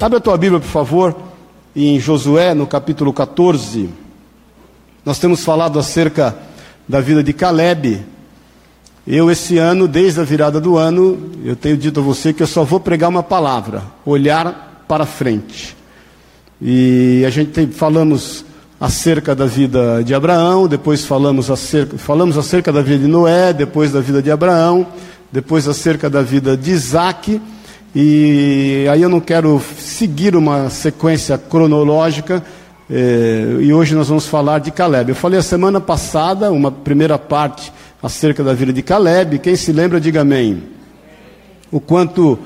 Abre a tua Bíblia, por favor, em Josué, no capítulo 14. Nós temos falado acerca da vida de Caleb. Eu, esse ano, desde a virada do ano, eu tenho dito a você que eu só vou pregar uma palavra: olhar para frente. E a gente tem, falamos acerca da vida de Abraão, depois falamos acerca, falamos acerca da vida de Noé, depois da vida de Abraão, depois acerca da vida de Isaac. E aí eu não quero seguir uma sequência cronológica, eh, e hoje nós vamos falar de Caleb. Eu falei a semana passada, uma primeira parte acerca da vida de Caleb. Quem se lembra, diga amém. O quanto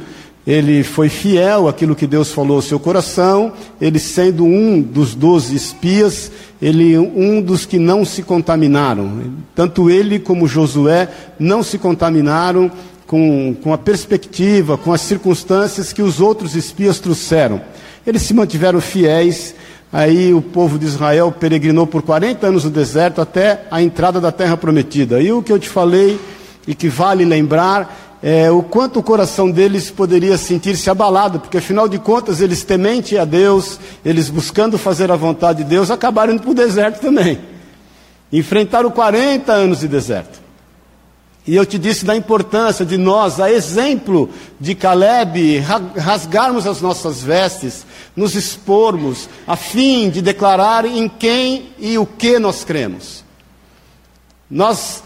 ele foi fiel àquilo que Deus falou ao seu coração, ele sendo um dos doze espias, ele um dos que não se contaminaram. Tanto ele como Josué não se contaminaram com, com a perspectiva, com as circunstâncias que os outros espias trouxeram. Eles se mantiveram fiéis Aí o povo de Israel peregrinou por 40 anos no deserto até a entrada da terra prometida. E o que eu te falei e que vale lembrar é o quanto o coração deles poderia sentir-se abalado, porque afinal de contas eles temente a Deus, eles buscando fazer a vontade de Deus, acabaram indo para o deserto também. Enfrentaram 40 anos de deserto. E eu te disse da importância de nós, a exemplo de Caleb, rasgarmos as nossas vestes, nos expormos, a fim de declarar em quem e o que nós cremos. Nós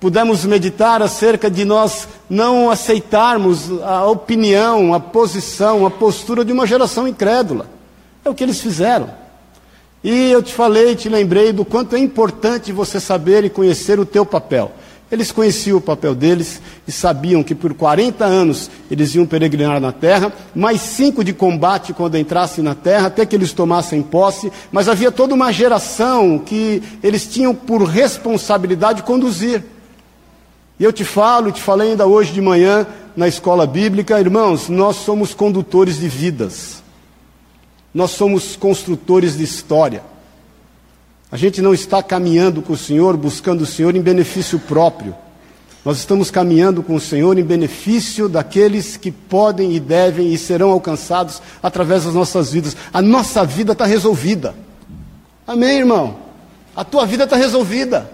pudemos meditar acerca de nós não aceitarmos a opinião, a posição, a postura de uma geração incrédula. É o que eles fizeram. E eu te falei, te lembrei do quanto é importante você saber e conhecer o teu papel. Eles conheciam o papel deles e sabiam que por 40 anos eles iam peregrinar na terra, mais cinco de combate quando entrassem na terra, até que eles tomassem posse, mas havia toda uma geração que eles tinham por responsabilidade conduzir. E eu te falo, te falei ainda hoje de manhã na escola bíblica, irmãos, nós somos condutores de vidas, nós somos construtores de história. A gente não está caminhando com o Senhor, buscando o Senhor em benefício próprio. Nós estamos caminhando com o Senhor em benefício daqueles que podem e devem e serão alcançados através das nossas vidas. A nossa vida está resolvida. Amém, irmão? A tua vida está resolvida.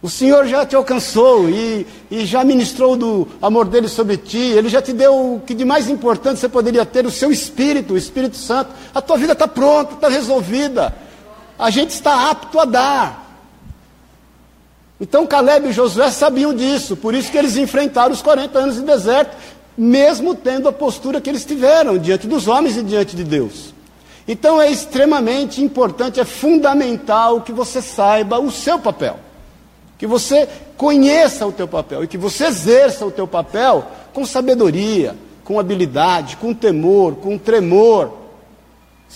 O Senhor já te alcançou e, e, já ministrou do amor dele sobre ti. Ele já te deu o que de mais importante você poderia ter, o seu Espírito, o Espírito Santo. A tua vida está pronta, está resolvida a gente está apto a dar. Então Caleb e Josué sabiam disso, por isso que eles enfrentaram os 40 anos de deserto, mesmo tendo a postura que eles tiveram diante dos homens e diante de Deus. Então é extremamente importante, é fundamental que você saiba o seu papel, que você conheça o teu papel e que você exerça o teu papel com sabedoria, com habilidade, com temor, com tremor,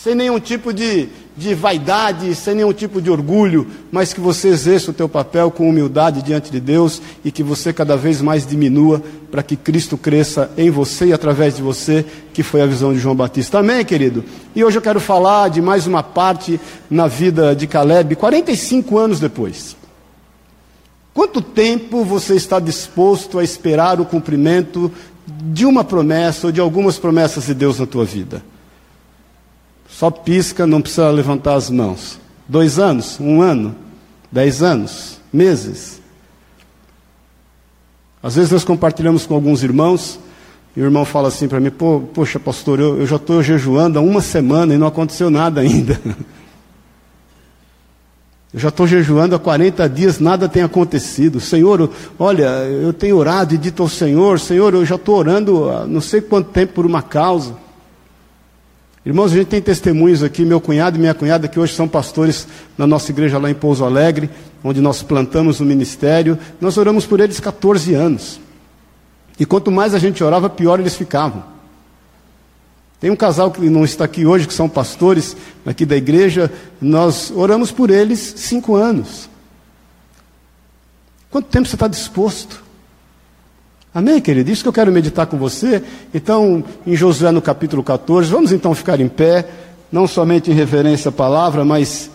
sem nenhum tipo de, de vaidade, sem nenhum tipo de orgulho, mas que você exerça o teu papel com humildade diante de Deus e que você cada vez mais diminua para que Cristo cresça em você e através de você, que foi a visão de João Batista. Amém, querido? E hoje eu quero falar de mais uma parte na vida de Caleb, 45 anos depois. Quanto tempo você está disposto a esperar o cumprimento de uma promessa ou de algumas promessas de Deus na tua vida? Só pisca, não precisa levantar as mãos. Dois anos, um ano, dez anos, meses. Às vezes nós compartilhamos com alguns irmãos, e o irmão fala assim para mim: Poxa, pastor, eu, eu já estou jejuando há uma semana e não aconteceu nada ainda. Eu já estou jejuando há 40 dias, nada tem acontecido. Senhor, olha, eu tenho orado e dito ao Senhor: Senhor, eu já estou orando há não sei quanto tempo por uma causa. Irmãos, a gente tem testemunhos aqui, meu cunhado e minha cunhada, que hoje são pastores na nossa igreja lá em Pouso Alegre, onde nós plantamos o ministério. Nós oramos por eles 14 anos. E quanto mais a gente orava, pior eles ficavam. Tem um casal que não está aqui hoje, que são pastores aqui da igreja, nós oramos por eles cinco anos. Quanto tempo você está disposto? Amém, querido? Isso que eu quero meditar com você. Então, em Josué no capítulo 14, vamos então ficar em pé, não somente em reverência à palavra, mas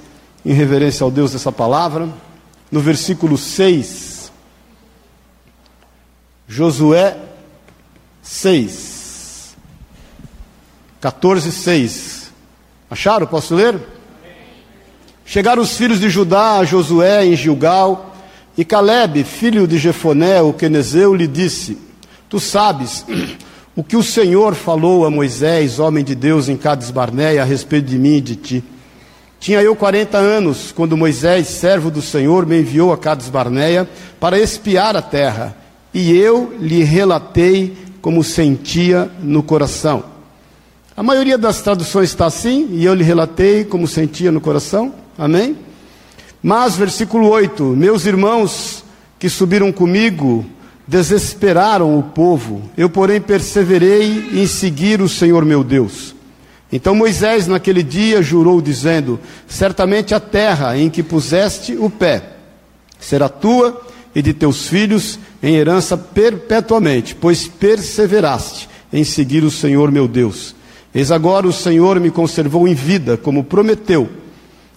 em reverência ao Deus dessa palavra. No versículo 6, Josué 6. 14, 6. Acharam? Posso ler? Chegaram os filhos de Judá a Josué em Gilgal, e Caleb, filho de Jefoné, o quenezeu, lhe disse: Tu sabes o que o Senhor falou a Moisés, homem de Deus, em Cades Barneia, a respeito de mim e de ti. Tinha eu 40 anos quando Moisés, servo do Senhor, me enviou a Cades Barneia para espiar a terra, e eu lhe relatei como sentia no coração. A maioria das traduções está assim, e eu lhe relatei como sentia no coração. Amém? Mas, versículo 8: Meus irmãos que subiram comigo desesperaram o povo, eu, porém, perseverei em seguir o Senhor meu Deus. Então Moisés, naquele dia, jurou, dizendo: Certamente a terra em que puseste o pé será tua e de teus filhos em herança perpetuamente, pois perseveraste em seguir o Senhor meu Deus. Eis agora o Senhor me conservou em vida, como prometeu.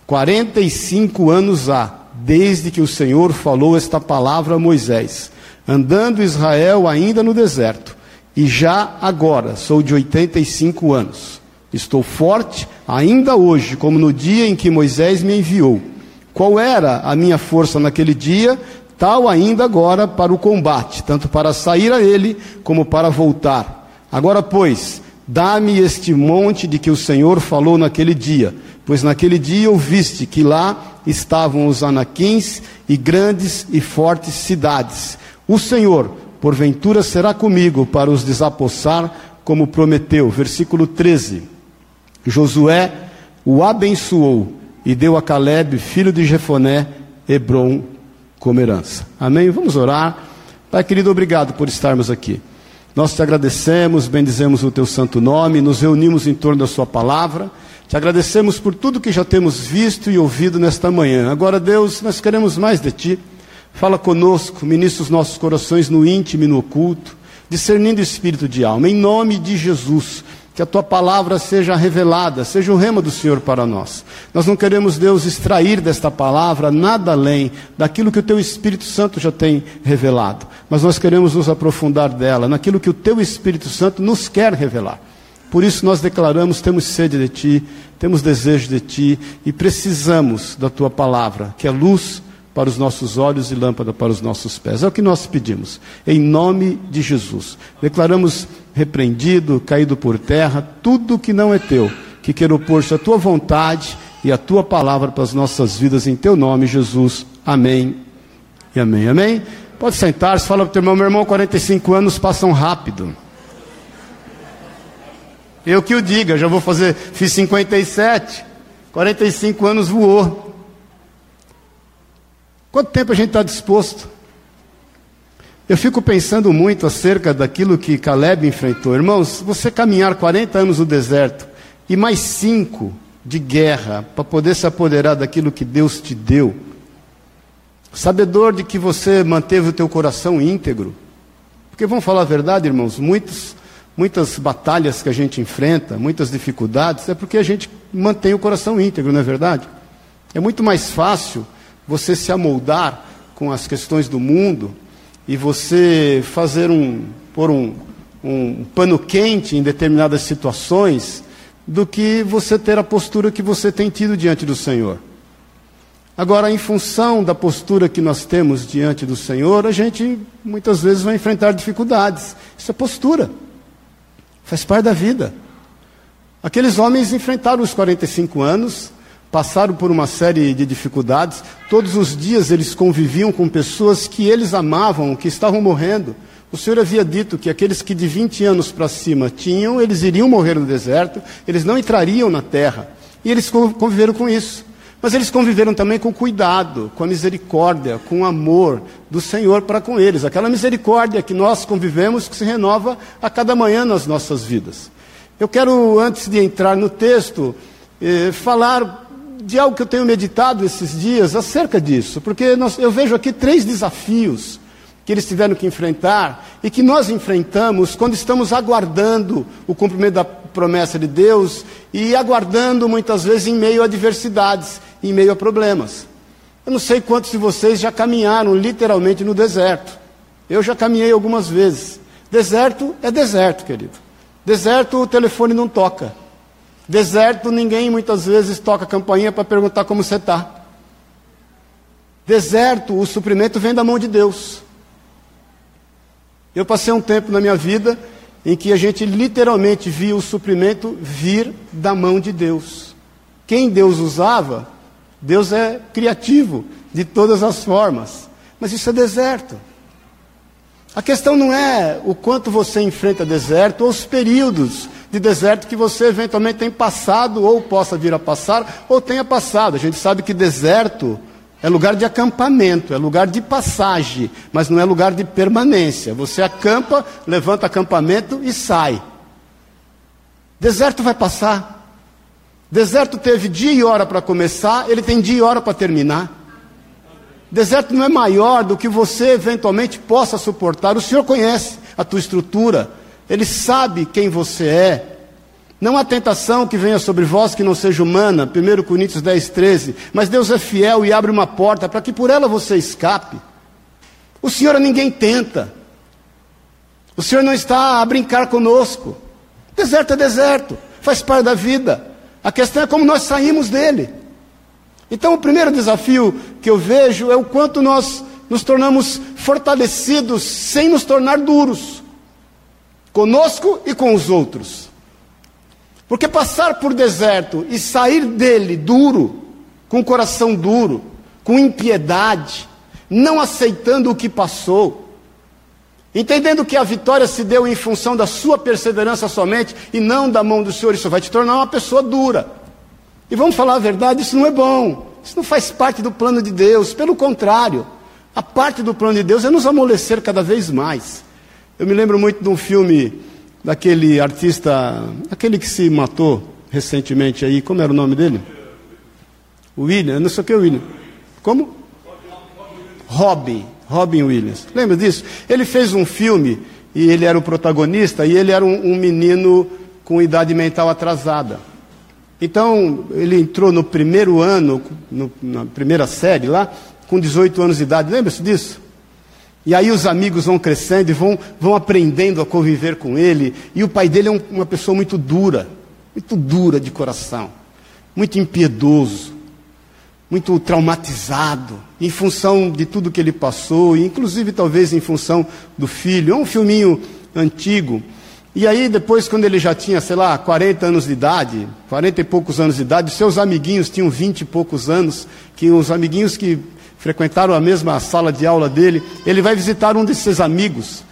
Quarenta e cinco anos há, desde que o Senhor falou esta palavra a Moisés, andando Israel ainda no deserto, e já agora sou de oitenta e cinco anos. Estou forte ainda hoje, como no dia em que Moisés me enviou. Qual era a minha força naquele dia, tal ainda agora para o combate, tanto para sair a ele como para voltar. Agora, pois, Dá-me este monte de que o Senhor falou naquele dia, pois naquele dia ouviste que lá estavam os anaquins e grandes e fortes cidades. O Senhor, porventura, será comigo para os desapossar, como prometeu. Versículo 13. Josué o abençoou e deu a Caleb, filho de Jefoné, Hebron como herança. Amém? Vamos orar. Pai querido, obrigado por estarmos aqui. Nós te agradecemos, bendizemos o teu santo nome, nos reunimos em torno da sua palavra. Te agradecemos por tudo que já temos visto e ouvido nesta manhã. Agora, Deus, nós queremos mais de ti. Fala conosco, ministra os nossos corações no íntimo e no oculto, discernindo espírito de alma. Em nome de Jesus, que a tua palavra seja revelada, seja o rema do Senhor para nós. Nós não queremos, Deus, extrair desta palavra nada além daquilo que o teu Espírito Santo já tem revelado, mas nós queremos nos aprofundar dela, naquilo que o teu Espírito Santo nos quer revelar. Por isso nós declaramos: temos sede de ti, temos desejo de ti e precisamos da tua palavra, que é luz para os nossos olhos e lâmpada para os nossos pés. É o que nós pedimos, em nome de Jesus. Declaramos repreendido, caído por terra, tudo que não é teu, que quer opor-se à tua vontade e à tua palavra para as nossas vidas, em teu nome, Jesus. Amém e amém. Amém? Pode sentar-se, fala para o teu irmão, meu irmão, 45 anos passam rápido. Eu que o diga, já vou fazer, fiz 57, 45 anos voou. Quanto tempo a gente está disposto? Eu fico pensando muito acerca daquilo que Caleb enfrentou. Irmãos, você caminhar 40 anos no deserto e mais cinco de guerra para poder se apoderar daquilo que Deus te deu, sabedor de que você manteve o teu coração íntegro. Porque vamos falar a verdade, irmãos, muitos, muitas batalhas que a gente enfrenta, muitas dificuldades, é porque a gente mantém o coração íntegro, não é verdade? É muito mais fácil você se amoldar com as questões do mundo e você fazer um, pôr um, um pano quente em determinadas situações, do que você ter a postura que você tem tido diante do Senhor. Agora, em função da postura que nós temos diante do Senhor, a gente muitas vezes vai enfrentar dificuldades. Isso é postura. Faz parte da vida. Aqueles homens enfrentaram os 45 anos, passaram por uma série de dificuldades. Todos os dias eles conviviam com pessoas que eles amavam, que estavam morrendo. O Senhor havia dito que aqueles que de 20 anos para cima tinham, eles iriam morrer no deserto, eles não entrariam na terra. E eles conviveram com isso. Mas eles conviveram também com cuidado, com a misericórdia, com o amor do Senhor para com eles. Aquela misericórdia que nós convivemos, que se renova a cada manhã nas nossas vidas. Eu quero, antes de entrar no texto, eh, falar de algo que eu tenho meditado esses dias acerca disso, porque nós, eu vejo aqui três desafios que eles tiveram que enfrentar e que nós enfrentamos quando estamos aguardando o cumprimento da promessa de Deus e aguardando muitas vezes em meio a adversidades, em meio a problemas. Eu não sei quantos de vocês já caminharam literalmente no deserto. Eu já caminhei algumas vezes. Deserto é deserto, querido. Deserto o telefone não toca. Deserto, ninguém muitas vezes toca campainha para perguntar como você está. Deserto, o suprimento vem da mão de Deus. Eu passei um tempo na minha vida em que a gente literalmente via o suprimento vir da mão de Deus. Quem Deus usava, Deus é criativo de todas as formas. Mas isso é deserto. A questão não é o quanto você enfrenta deserto ou os períodos de deserto que você eventualmente tem passado ou possa vir a passar ou tenha passado. A gente sabe que deserto é lugar de acampamento, é lugar de passagem, mas não é lugar de permanência. Você acampa, levanta acampamento e sai. Deserto vai passar. Deserto teve dia e hora para começar, ele tem dia e hora para terminar. Deserto não é maior do que você eventualmente possa suportar. O Senhor conhece a tua estrutura, Ele sabe quem você é. Não há tentação que venha sobre vós que não seja humana, 1 Coríntios 10, 13. Mas Deus é fiel e abre uma porta para que por ela você escape. O Senhor a ninguém tenta. O Senhor não está a brincar conosco. Deserto é deserto, faz parte da vida. A questão é como nós saímos dele. Então, o primeiro desafio que eu vejo é o quanto nós nos tornamos fortalecidos sem nos tornar duros, conosco e com os outros. Porque passar por deserto e sair dele duro, com coração duro, com impiedade, não aceitando o que passou, entendendo que a vitória se deu em função da sua perseverança somente e não da mão do Senhor, isso vai te tornar uma pessoa dura. E vamos falar a verdade, isso não é bom, isso não faz parte do plano de Deus, pelo contrário, a parte do plano de Deus é nos amolecer cada vez mais. Eu me lembro muito de um filme daquele artista, aquele que se matou recentemente aí, como era o nome dele? William, não sei o que é William. Como? Robin, Robin Williams. Lembra disso? Ele fez um filme e ele era o protagonista e ele era um, um menino com idade mental atrasada. Então, ele entrou no primeiro ano, no, na primeira série lá, com 18 anos de idade. Lembra-se disso? E aí os amigos vão crescendo e vão, vão aprendendo a conviver com ele. E o pai dele é um, uma pessoa muito dura, muito dura de coração, muito impiedoso, muito traumatizado, em função de tudo que ele passou, inclusive talvez em função do filho. É um filminho antigo. E aí, depois, quando ele já tinha, sei lá, 40 anos de idade, 40 e poucos anos de idade, seus amiguinhos tinham 20 e poucos anos, que os amiguinhos que frequentaram a mesma sala de aula dele, ele vai visitar um de seus amigos.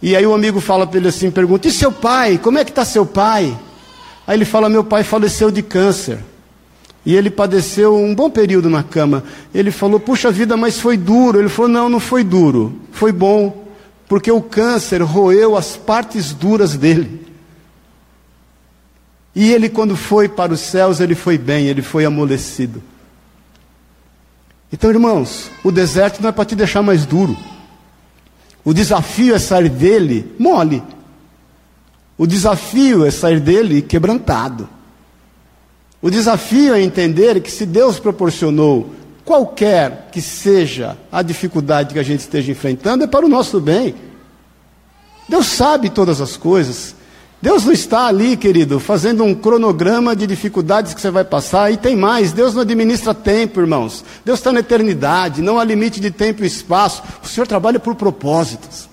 E aí o amigo fala para ele assim, pergunta: "E seu pai? Como é que está seu pai?" Aí ele fala: "Meu pai faleceu de câncer." E ele padeceu um bom período na cama. Ele falou: "Puxa vida, mas foi duro." Ele falou: "Não, não foi duro. Foi bom, porque o câncer roeu as partes duras dele." E ele, quando foi para os céus, ele foi bem, ele foi amolecido. Então, irmãos, o deserto não é para te deixar mais duro. O desafio é sair dele mole. O desafio é sair dele quebrantado. O desafio é entender que se Deus proporcionou qualquer que seja a dificuldade que a gente esteja enfrentando, é para o nosso bem. Deus sabe todas as coisas. Deus não está ali, querido, fazendo um cronograma de dificuldades que você vai passar. E tem mais: Deus não administra tempo, irmãos. Deus está na eternidade, não há limite de tempo e espaço. O Senhor trabalha por propósitos.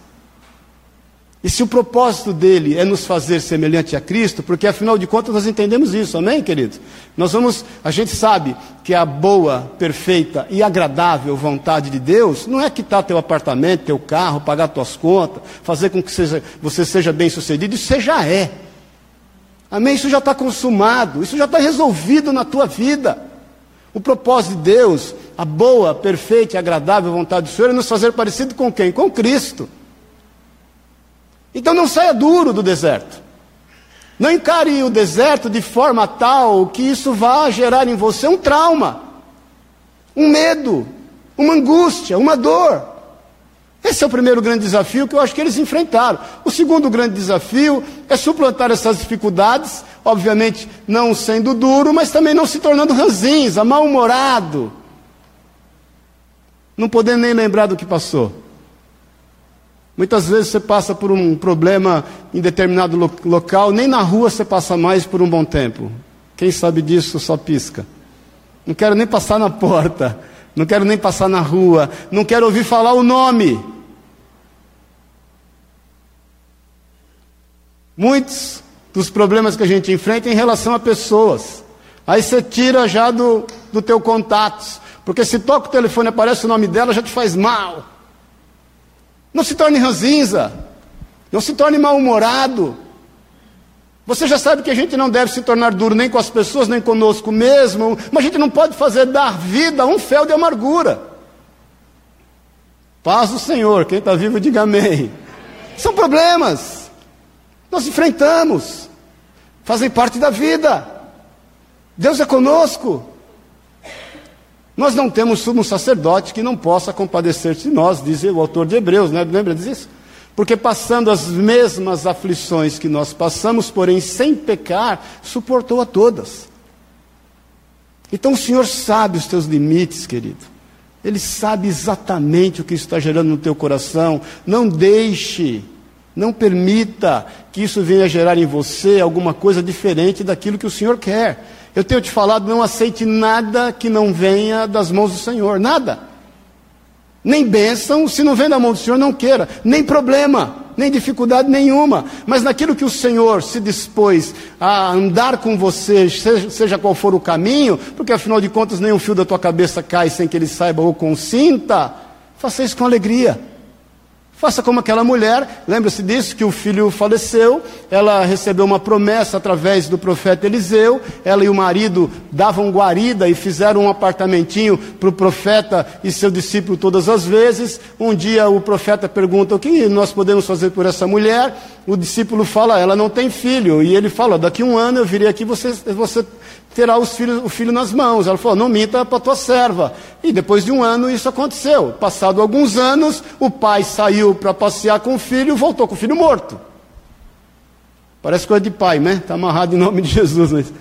E se o propósito dele é nos fazer semelhante a Cristo, porque afinal de contas nós entendemos isso, amém, querido? Nós vamos, a gente sabe que a boa, perfeita e agradável vontade de Deus não é quitar teu apartamento, teu carro, pagar tuas contas, fazer com que seja, você seja bem sucedido, isso você já é. Amém? Isso já está consumado, isso já está resolvido na tua vida. O propósito de Deus, a boa, perfeita e agradável vontade do Senhor é nos fazer parecido com quem? Com Cristo. Então não saia duro do deserto. Não encare o deserto de forma tal que isso vá gerar em você um trauma, um medo, uma angústia, uma dor. Esse é o primeiro grande desafio que eu acho que eles enfrentaram. O segundo grande desafio é suplantar essas dificuldades, obviamente não sendo duro, mas também não se tornando ranzinza, mal-humorado, não podendo nem lembrar do que passou. Muitas vezes você passa por um problema em determinado lo local, nem na rua você passa mais por um bom tempo. Quem sabe disso só pisca. Não quero nem passar na porta, não quero nem passar na rua, não quero ouvir falar o nome. Muitos dos problemas que a gente enfrenta em relação a pessoas. Aí você tira já do, do teu contato. Porque se toca o telefone aparece o nome dela, já te faz mal. Não se torne ranzinza. Não se torne mal-humorado. Você já sabe que a gente não deve se tornar duro nem com as pessoas, nem conosco mesmo. Mas a gente não pode fazer dar vida a um fel de amargura. Paz do Senhor. Quem está vivo, diga amém. São problemas. Nós enfrentamos. Fazem parte da vida. Deus é conosco. Nós não temos sumo sacerdote que não possa compadecer-se de nós, diz o autor de Hebreus, né? lembra disso? Porque passando as mesmas aflições que nós passamos, porém sem pecar, suportou a todas. Então o Senhor sabe os teus limites, querido. Ele sabe exatamente o que está gerando no teu coração. Não deixe, não permita que isso venha gerar em você alguma coisa diferente daquilo que o Senhor quer. Eu tenho te falado, não aceite nada que não venha das mãos do Senhor, nada. Nem bênção, se não vem da mão do Senhor, não queira, nem problema, nem dificuldade nenhuma. Mas naquilo que o Senhor se dispôs a andar com você, seja, seja qual for o caminho, porque afinal de contas nenhum fio da tua cabeça cai sem que ele saiba ou consinta, faça isso com alegria. Faça como aquela mulher, lembra-se disso, que o filho faleceu, ela recebeu uma promessa através do profeta Eliseu, ela e o marido davam guarida e fizeram um apartamentinho para o profeta e seu discípulo todas as vezes. Um dia o profeta pergunta: O que nós podemos fazer por essa mulher? O discípulo fala: Ela não tem filho. E ele fala: Daqui um ano eu virei aqui, você, você terá os filhos, o filho nas mãos. Ela falou: Não minta para tua serva. E depois de um ano isso aconteceu. Passado alguns anos, o pai saiu para passear com o filho e voltou com o filho morto. Parece coisa de pai, né? Está amarrado em nome de Jesus. Mas...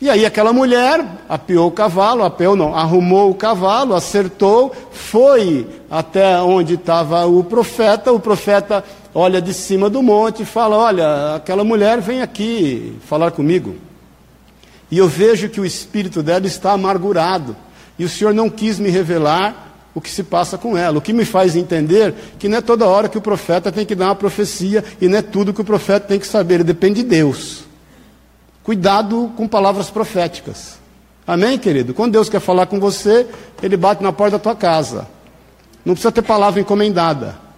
E aí aquela mulher apiou o cavalo, apiou não, arrumou o cavalo, acertou, foi até onde estava o profeta, o profeta olha de cima do monte e fala, olha, aquela mulher vem aqui falar comigo. E eu vejo que o espírito dela está amargurado. E o Senhor não quis me revelar o que se passa com ela. O que me faz entender que não é toda hora que o profeta tem que dar uma profecia e não é tudo que o profeta tem que saber, ele depende de Deus. Cuidado com palavras proféticas. Amém, querido? Quando Deus quer falar com você, ele bate na porta da tua casa. Não precisa ter palavra encomendada.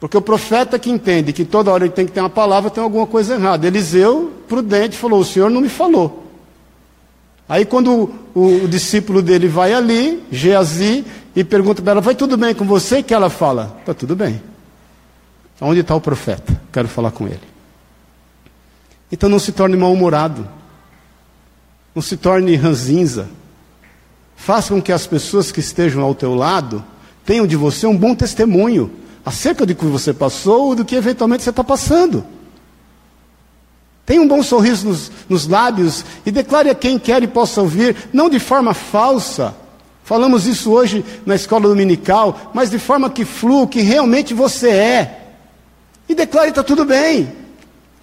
Porque o profeta que entende que toda hora ele tem que ter uma palavra, tem alguma coisa errada. Eliseu, prudente, falou: O Senhor não me falou. Aí, quando o, o discípulo dele vai ali, Geazi, e pergunta para ela: Vai tudo bem com você? Que ela fala: Está tudo bem. Onde está o profeta? Quero falar com ele. Então, não se torne mal-humorado. Não se torne ranzinza. Faça com que as pessoas que estejam ao teu lado tenham de você um bom testemunho acerca do que você passou ou do que eventualmente você está passando. Tenha um bom sorriso nos, nos lábios e declare a quem quer e possa ouvir, não de forma falsa. Falamos isso hoje na escola dominical, mas de forma que flua, que realmente você é. E declare: está tudo bem.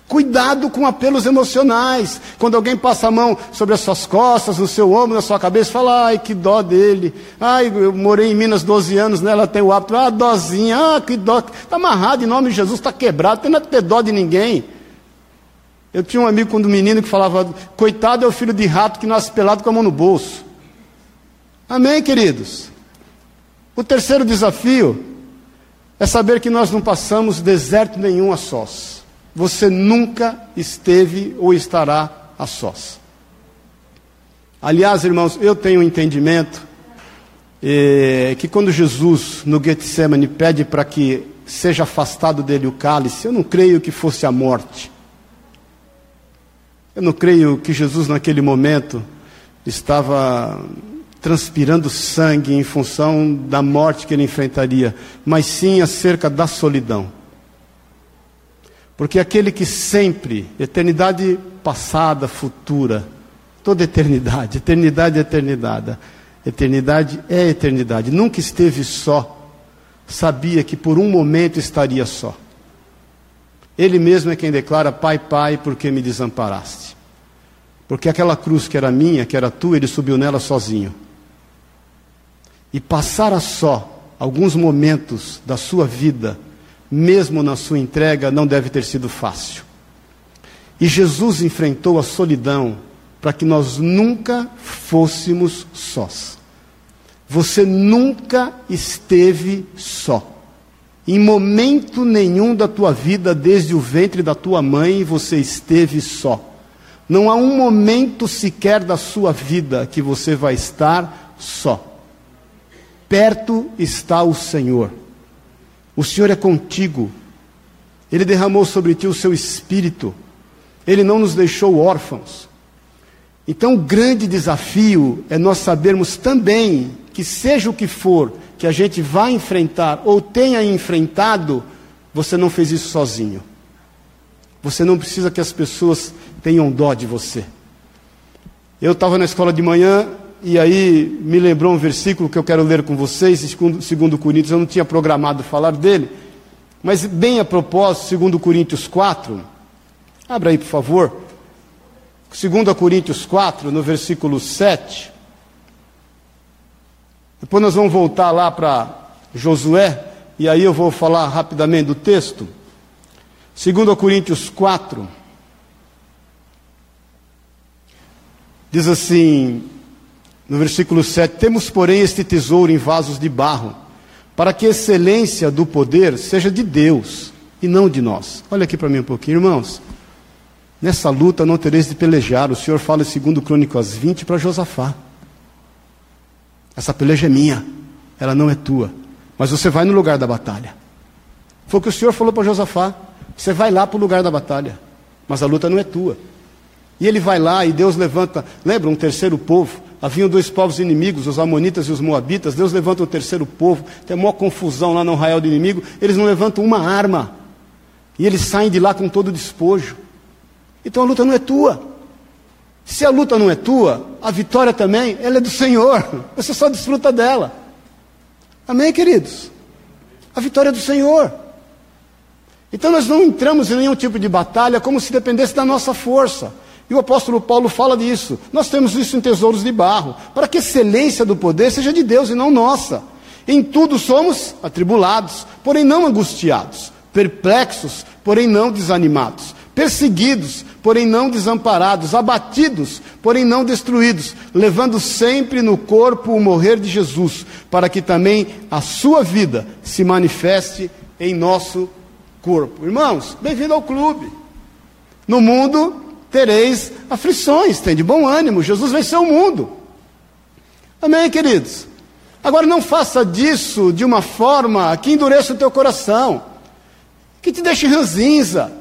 Cuidado com apelos emocionais. Quando alguém passa a mão sobre as suas costas, no seu ombro, na sua cabeça, fala, ai, que dó dele. Ai, eu morei em Minas 12 anos, né? ela tem o hábito, ah, dózinha, ah, que dó. Está amarrado em nome de Jesus, está quebrado, tem nada ter dó de ninguém. Eu tinha um amigo quando menino que falava, coitado é o filho de rato que nasce pelado com a mão no bolso. Amém, queridos? O terceiro desafio é saber que nós não passamos deserto nenhum a sós você nunca esteve ou estará a sós. Aliás, irmãos, eu tenho um entendimento eh, que quando Jesus no Getsemane pede para que seja afastado dele o cálice, eu não creio que fosse a morte. Eu não creio que Jesus naquele momento estava transpirando sangue em função da morte que ele enfrentaria, mas sim acerca da solidão. Porque aquele que sempre, eternidade passada, futura, toda eternidade, eternidade é eternidade, eternidade é eternidade, nunca esteve só, sabia que por um momento estaria só. Ele mesmo é quem declara: Pai, Pai, por que me desamparaste? Porque aquela cruz que era minha, que era tua, ele subiu nela sozinho. E passar a só alguns momentos da sua vida, mesmo na sua entrega, não deve ter sido fácil. E Jesus enfrentou a solidão para que nós nunca fôssemos sós. Você nunca esteve só. Em momento nenhum da tua vida, desde o ventre da tua mãe, você esteve só. Não há um momento sequer da sua vida que você vai estar só. Perto está o Senhor. O Senhor é contigo. Ele derramou sobre ti o seu espírito. Ele não nos deixou órfãos. Então, o grande desafio é nós sabermos também que, seja o que for que a gente vai enfrentar ou tenha enfrentado, você não fez isso sozinho. Você não precisa que as pessoas tenham dó de você. Eu estava na escola de manhã e aí me lembrou um versículo que eu quero ler com vocês, segundo, Coríntios, eu não tinha programado falar dele, mas bem a propósito, segundo Coríntios 4, abra aí por favor, segundo Coríntios 4, no versículo 7, depois nós vamos voltar lá para Josué, e aí eu vou falar rapidamente do texto, segundo Coríntios 4, diz assim, no versículo 7: Temos, porém, este tesouro em vasos de barro, para que a excelência do poder seja de Deus e não de nós. Olha aqui para mim um pouquinho, irmãos. Nessa luta não tereis de pelejar. O Senhor fala em 2 Crônicas 20 para Josafá. Essa peleja é minha, ela não é tua. Mas você vai no lugar da batalha. Foi o que o Senhor falou para Josafá. Você vai lá para o lugar da batalha, mas a luta não é tua. E ele vai lá e Deus levanta, lembra, um terceiro povo. Haviam dois povos inimigos, os Amonitas e os Moabitas. Deus levanta o terceiro povo, tem uma confusão lá no arraial do inimigo. Eles não levantam uma arma. E eles saem de lá com todo o despojo. Então a luta não é tua. Se a luta não é tua, a vitória também, ela é do Senhor. Você só desfruta dela. Amém, queridos? A vitória é do Senhor. Então nós não entramos em nenhum tipo de batalha como se dependesse da nossa força. E o apóstolo Paulo fala disso. Nós temos isso em tesouros de barro, para que a excelência do poder seja de Deus e não nossa. Em tudo somos atribulados, porém não angustiados, perplexos, porém não desanimados, perseguidos, porém não desamparados, abatidos, porém não destruídos, levando sempre no corpo o morrer de Jesus, para que também a sua vida se manifeste em nosso corpo. Irmãos, bem-vindo ao clube. No mundo tereis aflições, tem de bom ânimo, Jesus venceu o mundo. Amém, queridos? Agora não faça disso de uma forma que endureça o teu coração, que te deixe ranzinza,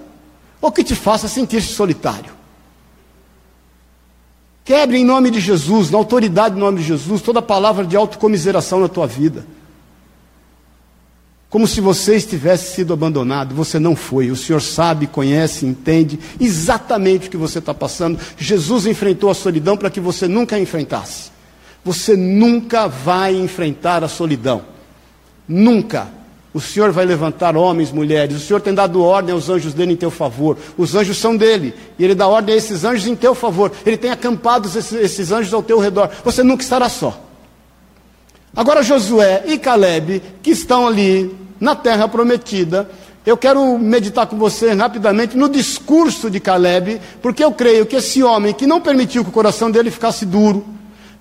ou que te faça sentir-se solitário. Quebre em nome de Jesus, na autoridade em nome de Jesus, toda palavra de autocomiseração na tua vida como se você estivesse sido abandonado. Você não foi. O Senhor sabe, conhece, entende exatamente o que você está passando. Jesus enfrentou a solidão para que você nunca a enfrentasse. Você nunca vai enfrentar a solidão. Nunca. O Senhor vai levantar homens, mulheres. O Senhor tem dado ordem aos anjos dele em teu favor. Os anjos são dele. E ele dá ordem a esses anjos em teu favor. Ele tem acampado esses, anjos ao teu redor. Você nunca estará só. Agora Josué e Caleb, que estão ali na terra prometida. Eu quero meditar com você rapidamente no discurso de Caleb, porque eu creio que esse homem que não permitiu que o coração dele ficasse duro,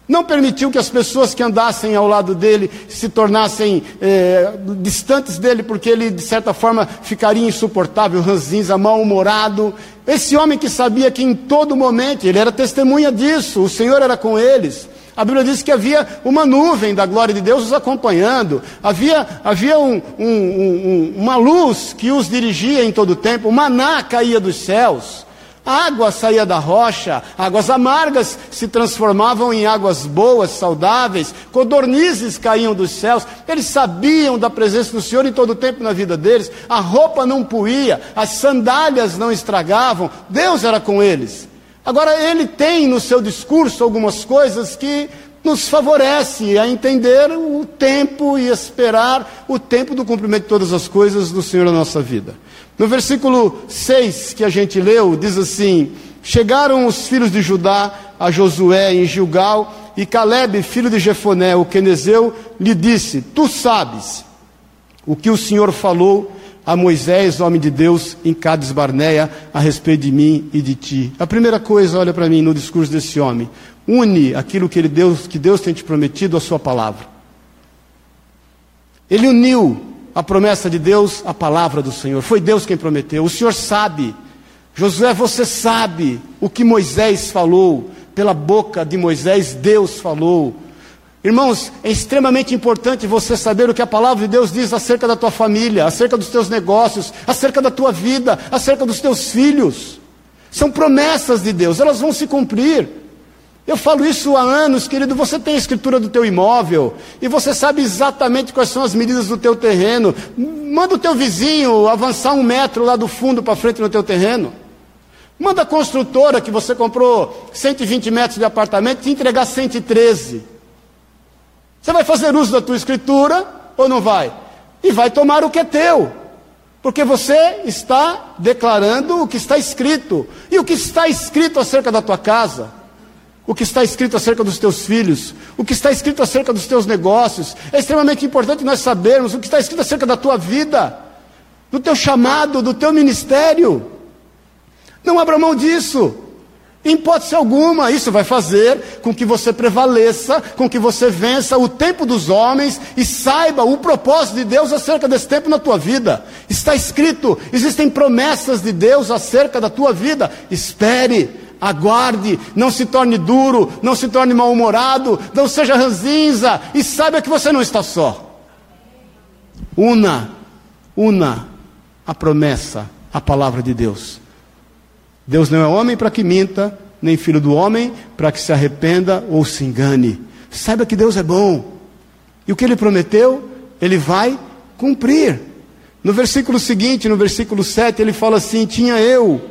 não permitiu que as pessoas que andassem ao lado dele se tornassem é, distantes dele, porque ele, de certa forma, ficaria insuportável, ranzinza, mal-humorado. Esse homem que sabia que em todo momento, ele era testemunha disso, o Senhor era com eles. A Bíblia diz que havia uma nuvem da glória de Deus os acompanhando, havia, havia um, um, um, uma luz que os dirigia em todo o tempo, o maná caía dos céus, água saía da rocha, águas amargas se transformavam em águas boas, saudáveis, codornizes caíam dos céus, eles sabiam da presença do Senhor em todo o tempo na vida deles, a roupa não puía, as sandálias não estragavam, Deus era com eles. Agora, ele tem no seu discurso algumas coisas que nos favorece a entender o tempo e esperar o tempo do cumprimento de todas as coisas do Senhor na nossa vida. No versículo 6 que a gente leu, diz assim: Chegaram os filhos de Judá a Josué em Gilgal, e Caleb, filho de Jefoné, o quenezeu, lhe disse: Tu sabes o que o Senhor falou a Moisés, homem de Deus, em Cades Barneia, a respeito de mim e de ti. A primeira coisa, olha para mim no discurso desse homem: une aquilo que, ele Deus, que Deus tem te prometido à sua palavra. Ele uniu a promessa de Deus à palavra do Senhor. Foi Deus quem prometeu. O Senhor sabe. Josué, você sabe o que Moisés falou. Pela boca de Moisés, Deus falou. Irmãos, é extremamente importante você saber o que a palavra de Deus diz acerca da tua família, acerca dos teus negócios, acerca da tua vida, acerca dos teus filhos. São promessas de Deus, elas vão se cumprir. Eu falo isso há anos, querido. Você tem a escritura do teu imóvel e você sabe exatamente quais são as medidas do teu terreno. Manda o teu vizinho avançar um metro lá do fundo para frente no teu terreno. Manda a construtora que você comprou 120 metros de apartamento te entregar 113. Você vai fazer uso da tua escritura ou não vai? E vai tomar o que é teu. Porque você está declarando o que está escrito. E o que está escrito acerca da tua casa? O que está escrito acerca dos teus filhos? O que está escrito acerca dos teus negócios? É extremamente importante nós sabermos o que está escrito acerca da tua vida, do teu chamado, do teu ministério. Não abra mão disso. Em hipótese alguma, isso vai fazer com que você prevaleça, com que você vença o tempo dos homens e saiba o propósito de Deus acerca desse tempo na tua vida. Está escrito, existem promessas de Deus acerca da tua vida. Espere, aguarde, não se torne duro, não se torne mal-humorado, não seja ranzinza e saiba que você não está só. Una, una a promessa, a palavra de Deus. Deus não é homem para que minta, nem filho do homem para que se arrependa ou se engane. Saiba que Deus é bom. E o que ele prometeu, ele vai cumprir. No versículo seguinte, no versículo 7, ele fala assim: Tinha eu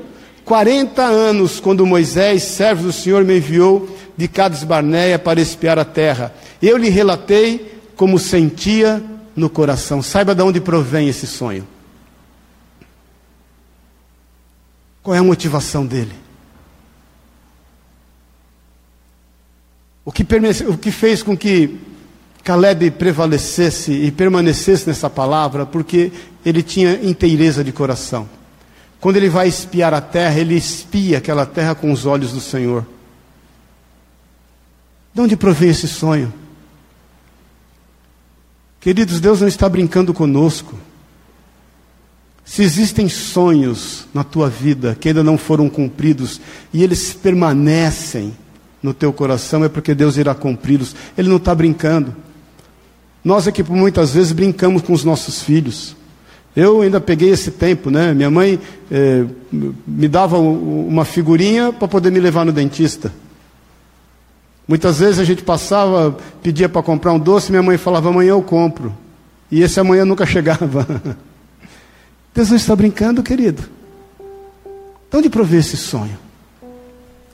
40 anos quando Moisés, servo do Senhor, me enviou de Cades Barneia para espiar a terra. Eu lhe relatei como sentia no coração. Saiba de onde provém esse sonho. Qual é a motivação dele? O que, o que fez com que Caleb prevalecesse e permanecesse nessa palavra, porque ele tinha inteireza de coração. Quando ele vai espiar a terra, ele espia aquela terra com os olhos do Senhor. De onde provém esse sonho? Queridos, Deus não está brincando conosco. Se existem sonhos na tua vida que ainda não foram cumpridos e eles permanecem no teu coração, é porque Deus irá cumpri-los. Ele não está brincando. Nós aqui, muitas vezes, brincamos com os nossos filhos. Eu ainda peguei esse tempo, né? Minha mãe eh, me dava uma figurinha para poder me levar no dentista. Muitas vezes a gente passava, pedia para comprar um doce, minha mãe falava, amanhã eu compro. E esse amanhã nunca chegava. Deus não está brincando, querido. De onde provê esse sonho?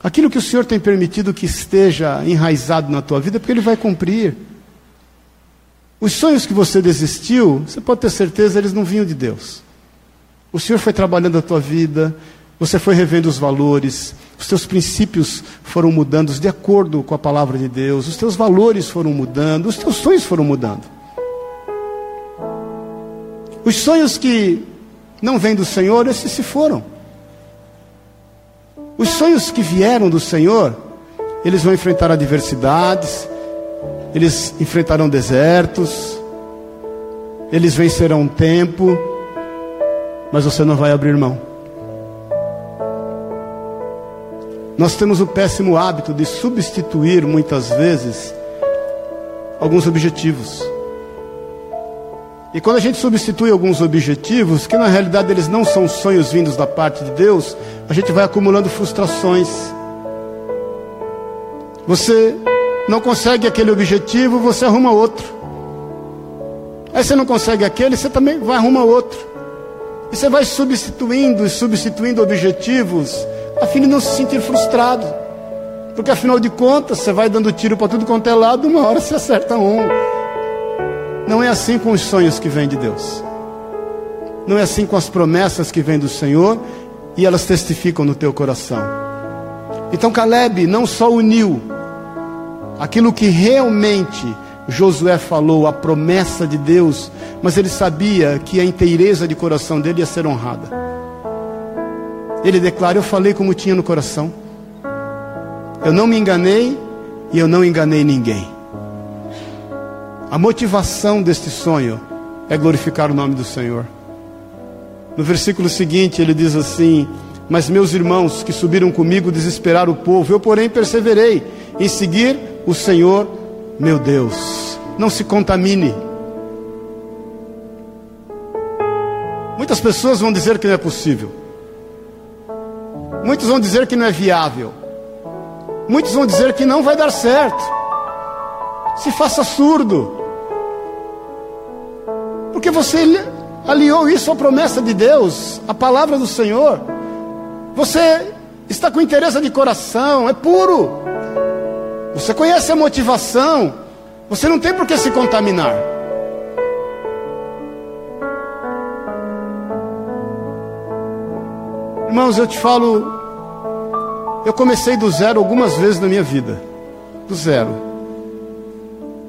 Aquilo que o Senhor tem permitido que esteja enraizado na tua vida, é porque Ele vai cumprir. Os sonhos que você desistiu, você pode ter certeza, eles não vinham de Deus. O Senhor foi trabalhando a tua vida, você foi revendo os valores, os teus princípios foram mudando de acordo com a palavra de Deus, os teus valores foram mudando, os teus sonhos foram mudando. Os sonhos que não vem do Senhor, esses se foram. Os sonhos que vieram do Senhor, eles vão enfrentar adversidades, eles enfrentarão desertos, eles vencerão um tempo, mas você não vai abrir mão. Nós temos o péssimo hábito de substituir muitas vezes alguns objetivos. E quando a gente substitui alguns objetivos, que na realidade eles não são sonhos vindos da parte de Deus, a gente vai acumulando frustrações. Você não consegue aquele objetivo, você arruma outro. Aí você não consegue aquele, você também vai arrumar outro. E você vai substituindo e substituindo objetivos, a fim de não se sentir frustrado. Porque afinal de contas, você vai dando tiro para tudo quanto é lado, uma hora você acerta um. Não é assim com os sonhos que vêm de Deus. Não é assim com as promessas que vêm do Senhor e elas testificam no teu coração. Então Caleb não só uniu aquilo que realmente Josué falou, a promessa de Deus, mas ele sabia que a inteireza de coração dele ia ser honrada. Ele declara: Eu falei como tinha no coração, eu não me enganei e eu não enganei ninguém. A motivação deste sonho é glorificar o nome do Senhor. No versículo seguinte, ele diz assim: Mas meus irmãos que subiram comigo desesperaram o povo, eu, porém, perseverei em seguir o Senhor meu Deus. Não se contamine. Muitas pessoas vão dizer que não é possível. Muitos vão dizer que não é viável. Muitos vão dizer que não vai dar certo. Se faça surdo. Porque você aliou isso à promessa de Deus, à palavra do Senhor. Você está com interesse de coração, é puro. Você conhece a motivação. Você não tem por que se contaminar. Irmãos, eu te falo, eu comecei do zero algumas vezes na minha vida. Do zero.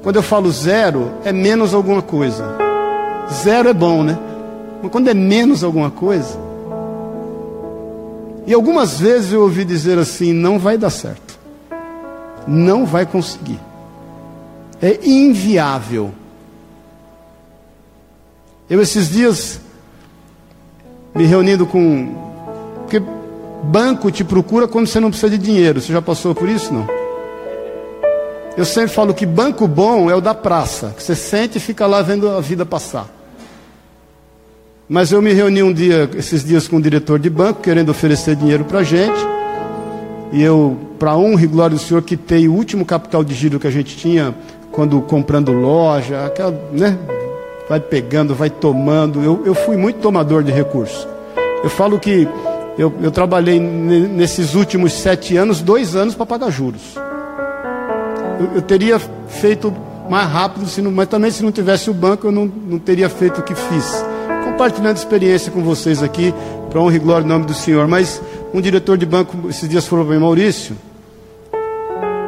Quando eu falo zero, é menos alguma coisa. Zero é bom, né? Mas quando é menos alguma coisa. E algumas vezes eu ouvi dizer assim: não vai dar certo não vai conseguir. É inviável. Eu esses dias me reunindo com porque banco te procura quando você não precisa de dinheiro. Você já passou por isso não? Eu sempre falo que banco bom é o da praça, que você sente e fica lá vendo a vida passar. Mas eu me reuni um dia, esses dias, com o diretor de banco, querendo oferecer dinheiro para a gente. E eu, para honra e glória do Senhor, quitei o último capital de giro que a gente tinha quando comprando loja, aquela, né? Vai pegando, vai tomando. Eu, eu fui muito tomador de recursos. Eu falo que eu, eu trabalhei nesses últimos sete anos, dois anos para pagar juros. Eu, eu, teria feito mais rápido, se não, mas também se não tivesse o banco, eu não, não teria feito o que fiz. Compartilhando experiência com vocês aqui, para honra e glória em nome do Senhor. Mas um diretor de banco esses dias falou para mim, Maurício,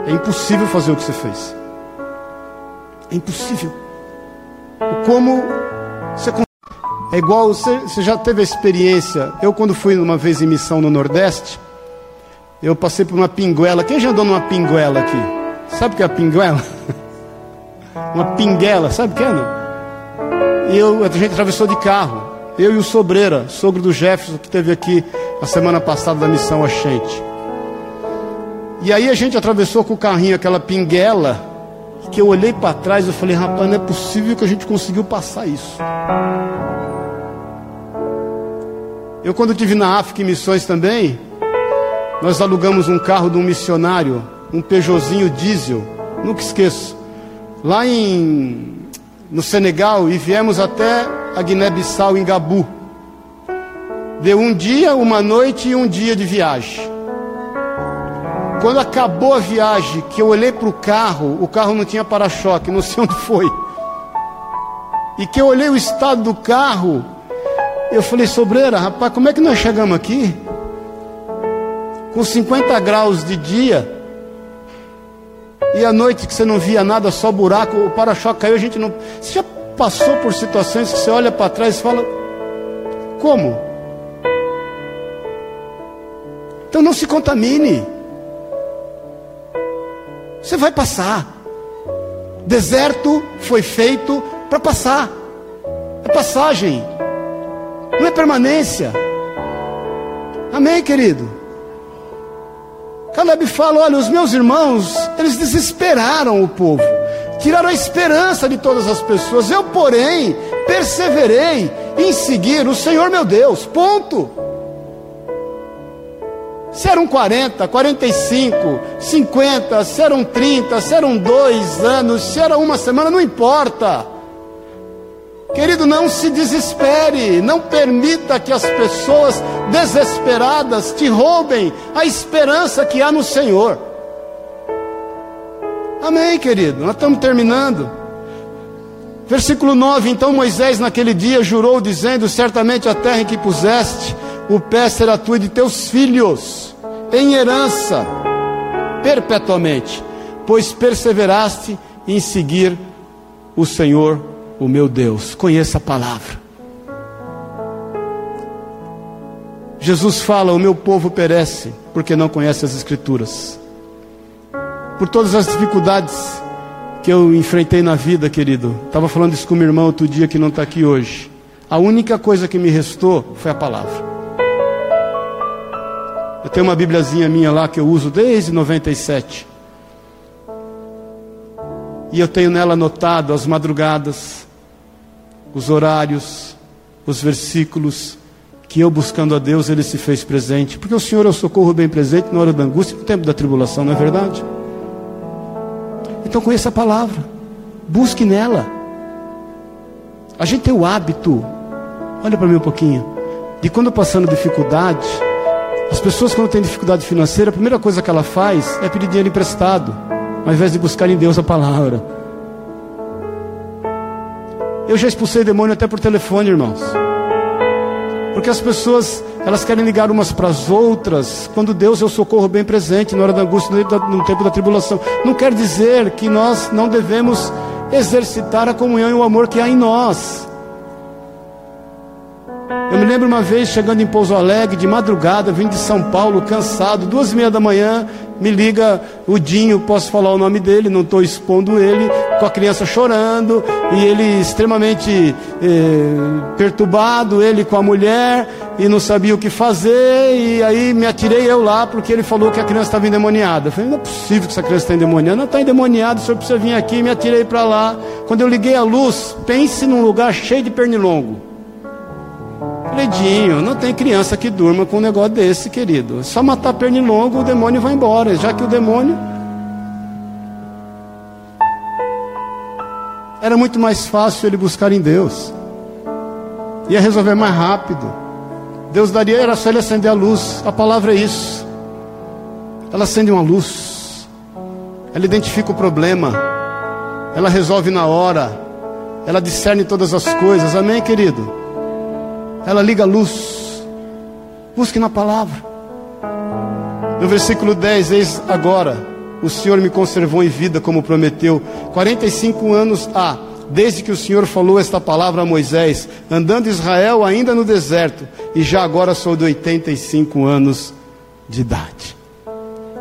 é impossível fazer o que você fez. É impossível. Como você é igual, você, você já teve a experiência. Eu, quando fui uma vez em missão no Nordeste, eu passei por uma pinguela. Quem já andou numa pinguela aqui? Sabe o que é a pinguela? uma pinguela, sabe o que é? Não? E eu, a gente atravessou de carro. Eu e o Sobreira, sogro do Jefferson, que teve aqui a semana passada da missão Achente. E aí a gente atravessou com o carrinho aquela pinguela, que eu olhei para trás e falei, rapaz, não é possível que a gente conseguiu passar isso. Eu quando estive na África em missões também, nós alugamos um carro de um missionário, um Peugeotzinho diesel, nunca esqueço, lá em no Senegal e viemos até a Guiné-Bissau em Gabu. Deu um dia, uma noite e um dia de viagem. Quando acabou a viagem, que eu olhei para o carro, o carro não tinha para-choque, não sei onde foi. E que eu olhei o estado do carro, eu falei, sobreira, rapaz, como é que nós chegamos aqui? Com 50 graus de dia, e à noite que você não via nada, só buraco, o para-choque caiu, a gente não. Você já passou por situações que você olha para trás e fala: Como? Então não se contamine. Você vai passar. Deserto foi feito para passar. É passagem. Não é permanência. Amém, querido? Caleb fala: olha, os meus irmãos, eles desesperaram o povo, tiraram a esperança de todas as pessoas. Eu, porém, perseverei em seguir o Senhor meu Deus. Ponto. Se eram 40, 45, 50, se eram 30, se eram dois anos, se era uma semana, não importa. Querido, não se desespere, não permita que as pessoas desesperadas te roubem a esperança que há no Senhor. Amém, querido. Nós estamos terminando. Versículo 9: Então Moisés naquele dia jurou, dizendo: Certamente a terra em que puseste o pé será tua e de teus filhos, em herança, perpetuamente, pois perseveraste em seguir o Senhor, o meu Deus. Conheça a palavra. Jesus fala: O meu povo perece porque não conhece as Escrituras. Por todas as dificuldades que eu enfrentei na vida, querido. Estava falando isso com meu irmão outro dia que não está aqui hoje. A única coisa que me restou foi a palavra. Eu tenho uma bibliazinha minha lá que eu uso desde 97. E eu tenho nela anotado as madrugadas, os horários, os versículos que eu buscando a Deus ele se fez presente. Porque o Senhor é o socorro bem presente na hora da angústia, no tempo da tribulação, não é verdade? Então conheça a palavra, busque nela. A gente tem o hábito, olha para mim um pouquinho, de quando passando dificuldade, as pessoas quando têm dificuldade financeira, a primeira coisa que ela faz é pedir dinheiro emprestado, ao invés de buscar em Deus a palavra. Eu já expulsei demônio até por telefone, irmãos. Porque as pessoas, elas querem ligar umas para as outras, quando Deus é o socorro bem presente, na hora da angústia, no tempo da tribulação. Não quer dizer que nós não devemos exercitar a comunhão e o amor que há em nós. Eu me lembro uma vez chegando em Pouso Alegre, de madrugada, vindo de São Paulo, cansado, duas e meia da manhã, me liga o Dinho, posso falar o nome dele, não estou expondo ele, com a criança chorando, e ele extremamente eh, perturbado, ele com a mulher, e não sabia o que fazer, e aí me atirei eu lá, porque ele falou que a criança estava endemoniada. Eu falei, não é possível que essa criança está endemoniada, não está endemoniada, o senhor precisa vir aqui, e me atirei para lá. Quando eu liguei a luz, pense num lugar cheio de pernilongo. Ledinho, não tem criança que durma com um negócio desse, querido. Só matar pernilongo, o demônio vai embora. Já que o demônio. Era muito mais fácil ele buscar em Deus. Ia resolver mais rápido. Deus daria, era só ele acender a luz. A palavra é isso. Ela acende uma luz. Ela identifica o problema. Ela resolve na hora. Ela discerne todas as coisas. Amém, querido? Ela liga a luz. Busque na palavra. No versículo 10, eis agora, o Senhor me conservou em vida como prometeu. 45 anos há, desde que o Senhor falou esta palavra a Moisés, andando Israel ainda no deserto, e já agora sou de 85 anos de idade.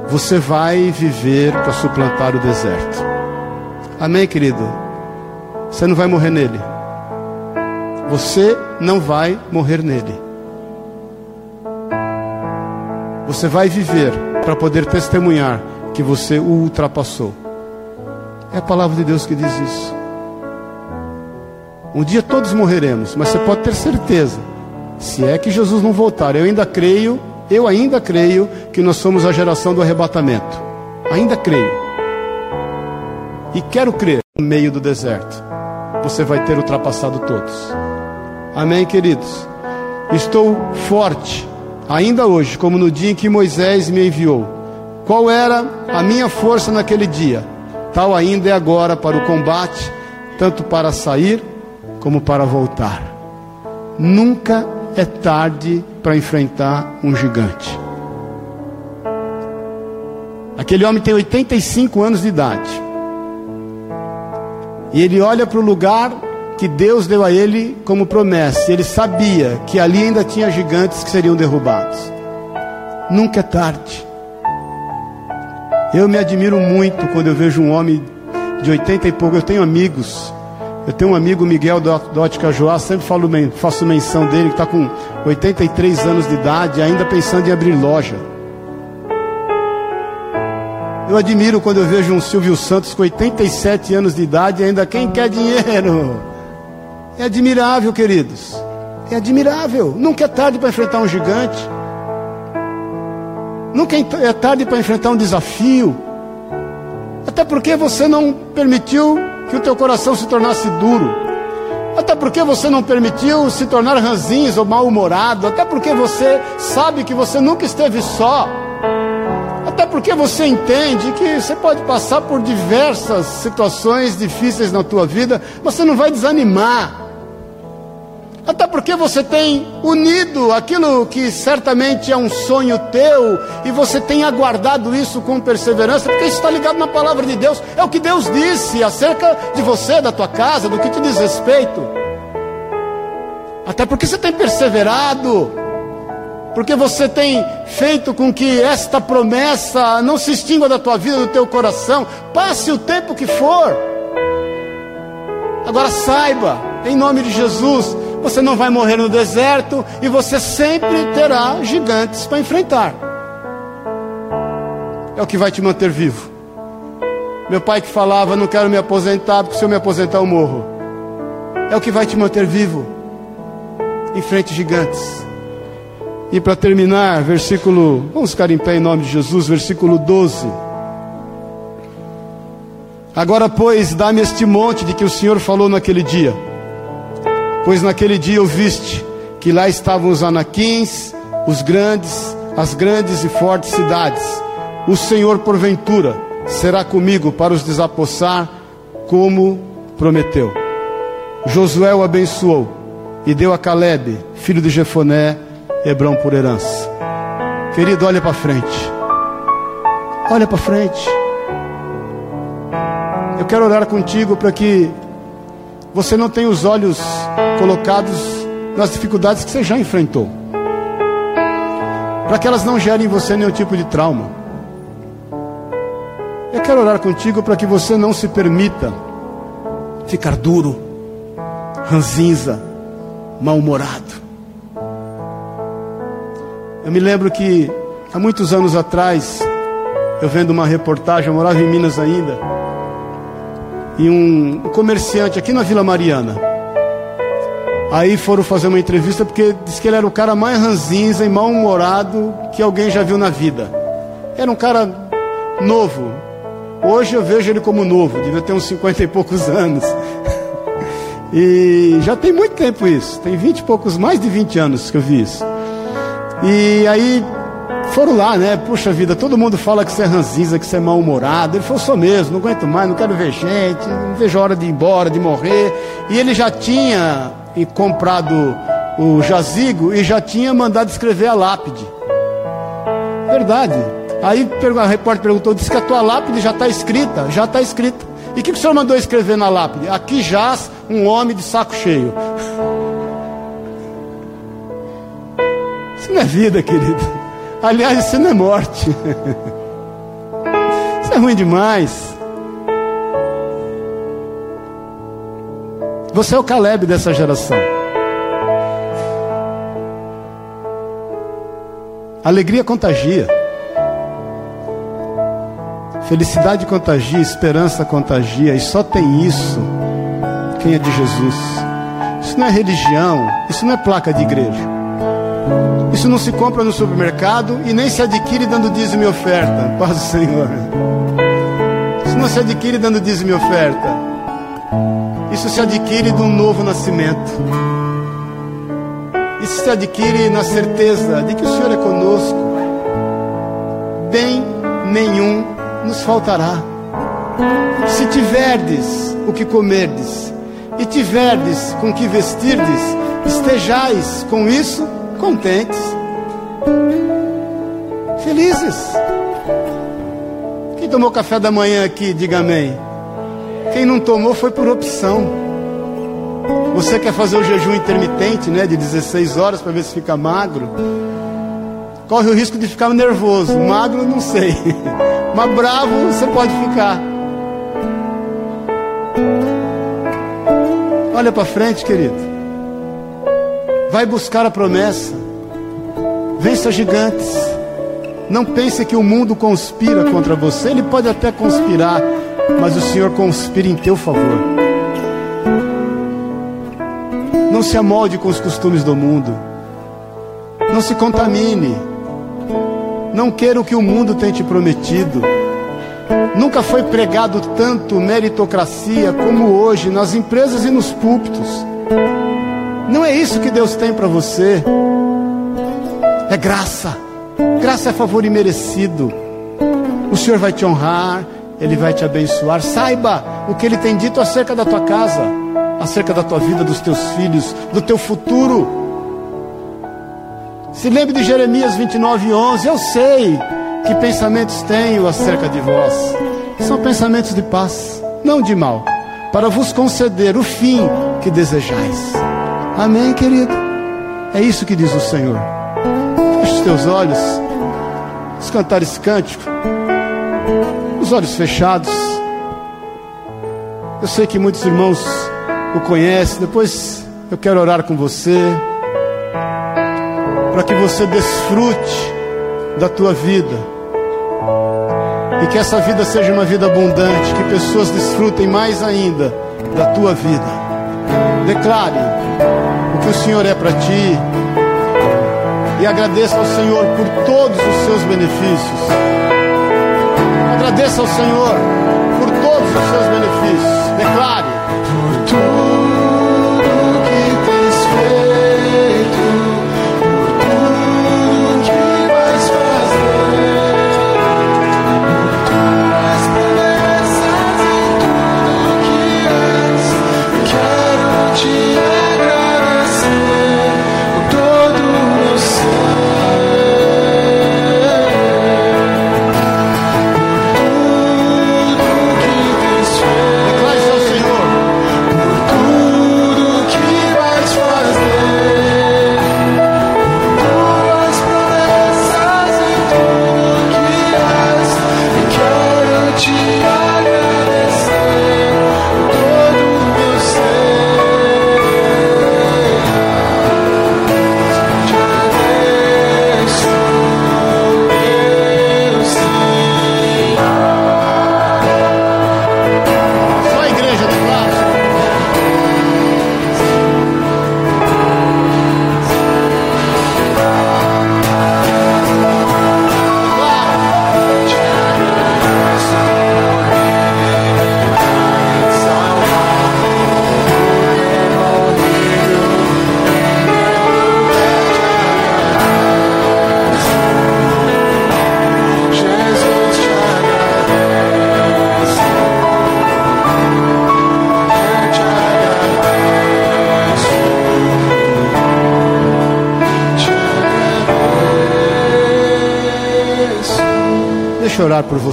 Você vai viver para suplantar o deserto. Amém, querido? Você não vai morrer nele. Você não vai morrer nele. Você vai viver para poder testemunhar que você o ultrapassou. É a palavra de Deus que diz isso. Um dia todos morreremos, mas você pode ter certeza, se é que Jesus não voltar, eu ainda creio, eu ainda creio que nós somos a geração do arrebatamento. Ainda creio. E quero crer no meio do deserto. Você vai ter ultrapassado todos. Amém, queridos? Estou forte, ainda hoje, como no dia em que Moisés me enviou. Qual era a minha força naquele dia? Tal ainda é agora para o combate, tanto para sair como para voltar. Nunca é tarde para enfrentar um gigante. Aquele homem tem 85 anos de idade. E ele olha para o lugar que Deus deu a ele como promessa. Ele sabia que ali ainda tinha gigantes que seriam derrubados. Nunca é tarde. Eu me admiro muito quando eu vejo um homem de 80 e pouco. Eu tenho amigos. Eu tenho um amigo, Miguel Dote Cajuá, sempre falo, faço menção dele, que está com 83 anos de idade, ainda pensando em abrir loja. Eu admiro quando eu vejo um Silvio Santos com 87 anos de idade, ainda quem quer dinheiro. É admirável, queridos. É admirável. Nunca é tarde para enfrentar um gigante. Nunca é tarde para enfrentar um desafio. Até porque você não permitiu que o teu coração se tornasse duro. Até porque você não permitiu se tornar ranzinhos ou mal-humorado. Até porque você sabe que você nunca esteve só. Até porque você entende que você pode passar por diversas situações difíceis na tua vida, você não vai desanimar. Até porque você tem unido aquilo que certamente é um sonho teu e você tem aguardado isso com perseverança, porque isso está ligado na palavra de Deus. É o que Deus disse acerca de você, da tua casa, do que te diz respeito. Até porque você tem perseverado, porque você tem feito com que esta promessa não se extingua da tua vida, do teu coração, passe o tempo que for. Agora saiba, em nome de Jesus, você não vai morrer no deserto e você sempre terá gigantes para enfrentar. É o que vai te manter vivo. Meu pai que falava: Não quero me aposentar, porque se eu me aposentar eu morro. É o que vai te manter vivo. Enfrente gigantes. E para terminar, versículo. Vamos ficar em pé em nome de Jesus, versículo 12. Agora, pois, dá-me este monte de que o Senhor falou naquele dia Pois naquele dia ouviste que lá estavam os anaquins, os grandes, as grandes e fortes cidades. O Senhor, porventura, será comigo para os desapossar, como prometeu. Josué o abençoou e deu a Caleb, filho de Jefoné, Hebrão por herança. Querido, olha para frente. Olha para frente. Eu quero orar contigo para que você não tenha os olhos colocados nas dificuldades que você já enfrentou. Para que elas não gerem em você nenhum tipo de trauma. Eu quero orar contigo para que você não se permita ficar duro, ranzinza, mal-humorado. Eu me lembro que há muitos anos atrás, eu vendo uma reportagem, eu morava em Minas ainda, e um comerciante aqui na Vila Mariana Aí foram fazer uma entrevista porque disse que ele era o cara mais ranzinza e mal-humorado que alguém já viu na vida. Era um cara novo. Hoje eu vejo ele como novo, devia ter uns 50 e poucos anos. E já tem muito tempo isso, tem 20 e poucos, mais de 20 anos que eu vi isso. E aí foram lá, né? Puxa vida, todo mundo fala que você é ranzinza, que você é mal-humorado. Ele falou, sou mesmo, não aguento mais, não quero ver gente, não vejo a hora de ir embora, de morrer. E ele já tinha e comprado o jazigo e já tinha mandado escrever a lápide. Verdade. Aí a repórter perguntou, disse que a tua lápide já está escrita, já está escrita. E o que, que o senhor mandou escrever na lápide? Aqui jaz um homem de saco cheio. Isso não é vida, querido. Aliás, isso não é morte. Isso é ruim demais. Você é o Caleb dessa geração. Alegria contagia. Felicidade contagia, esperança contagia, e só tem isso quem é de Jesus. Isso não é religião, isso não é placa de igreja. Isso não se compra no supermercado e nem se adquire dando dízimo e oferta. Paz do Senhor. Isso não se adquire dando dízimo e oferta. Isso se adquire de um novo nascimento. Isso se adquire na certeza de que o Senhor é conosco. Bem nenhum nos faltará. Se tiverdes o que comerdes e tiverdes com que vestirdes, estejais com isso contentes, felizes. Quem tomou café da manhã aqui, diga amém. Quem não tomou foi por opção. Você quer fazer o jejum intermitente, né, de 16 horas para ver se fica magro? Corre o risco de ficar nervoso. Magro, não sei. Mas bravo você pode ficar. Olha para frente, querido. Vai buscar a promessa. Vença gigantes. Não pense que o mundo conspira contra você. Ele pode até conspirar mas o Senhor conspira em teu favor. Não se amolde com os costumes do mundo. Não se contamine. Não queira o que o mundo tem te prometido. Nunca foi pregado tanto meritocracia como hoje nas empresas e nos púlpitos. Não é isso que Deus tem para você. É graça. Graça é favor imerecido. O Senhor vai te honrar, Ele vai te abençoar. Saiba o que Ele tem dito acerca da tua casa, acerca da tua vida, dos teus filhos, do teu futuro. Se lembre de Jeremias 29, 11. Eu sei que pensamentos tenho acerca de vós. São pensamentos de paz, não de mal, para vos conceder o fim que desejais. Amém, querido? É isso que diz o Senhor. Teus olhos. Vamos cantar esse cântico. Os olhos fechados. Eu sei que muitos irmãos o conhecem. Depois eu quero orar com você. Para que você desfrute da tua vida e que essa vida seja uma vida abundante, que pessoas desfrutem mais ainda da tua vida. Declare o que o Senhor é para ti e agradeça ao Senhor por todos os seus benefícios. Agradeça ao Senhor por todos os seus benefícios. Declare.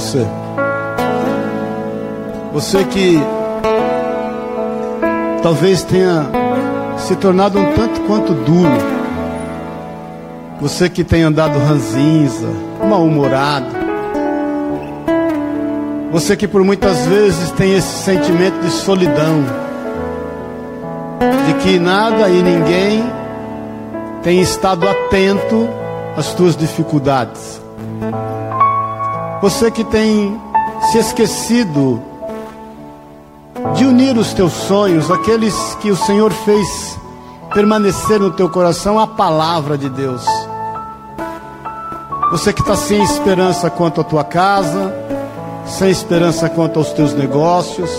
Você. Você que talvez tenha se tornado um tanto quanto duro. Você que tem andado ranzinza, mal-humorado. Você que por muitas vezes tem esse sentimento de solidão, de que nada e ninguém tem estado atento às tuas dificuldades. Você que tem se esquecido de unir os teus sonhos, aqueles que o Senhor fez permanecer no teu coração, a palavra de Deus. Você que está sem esperança quanto à tua casa, sem esperança quanto aos teus negócios.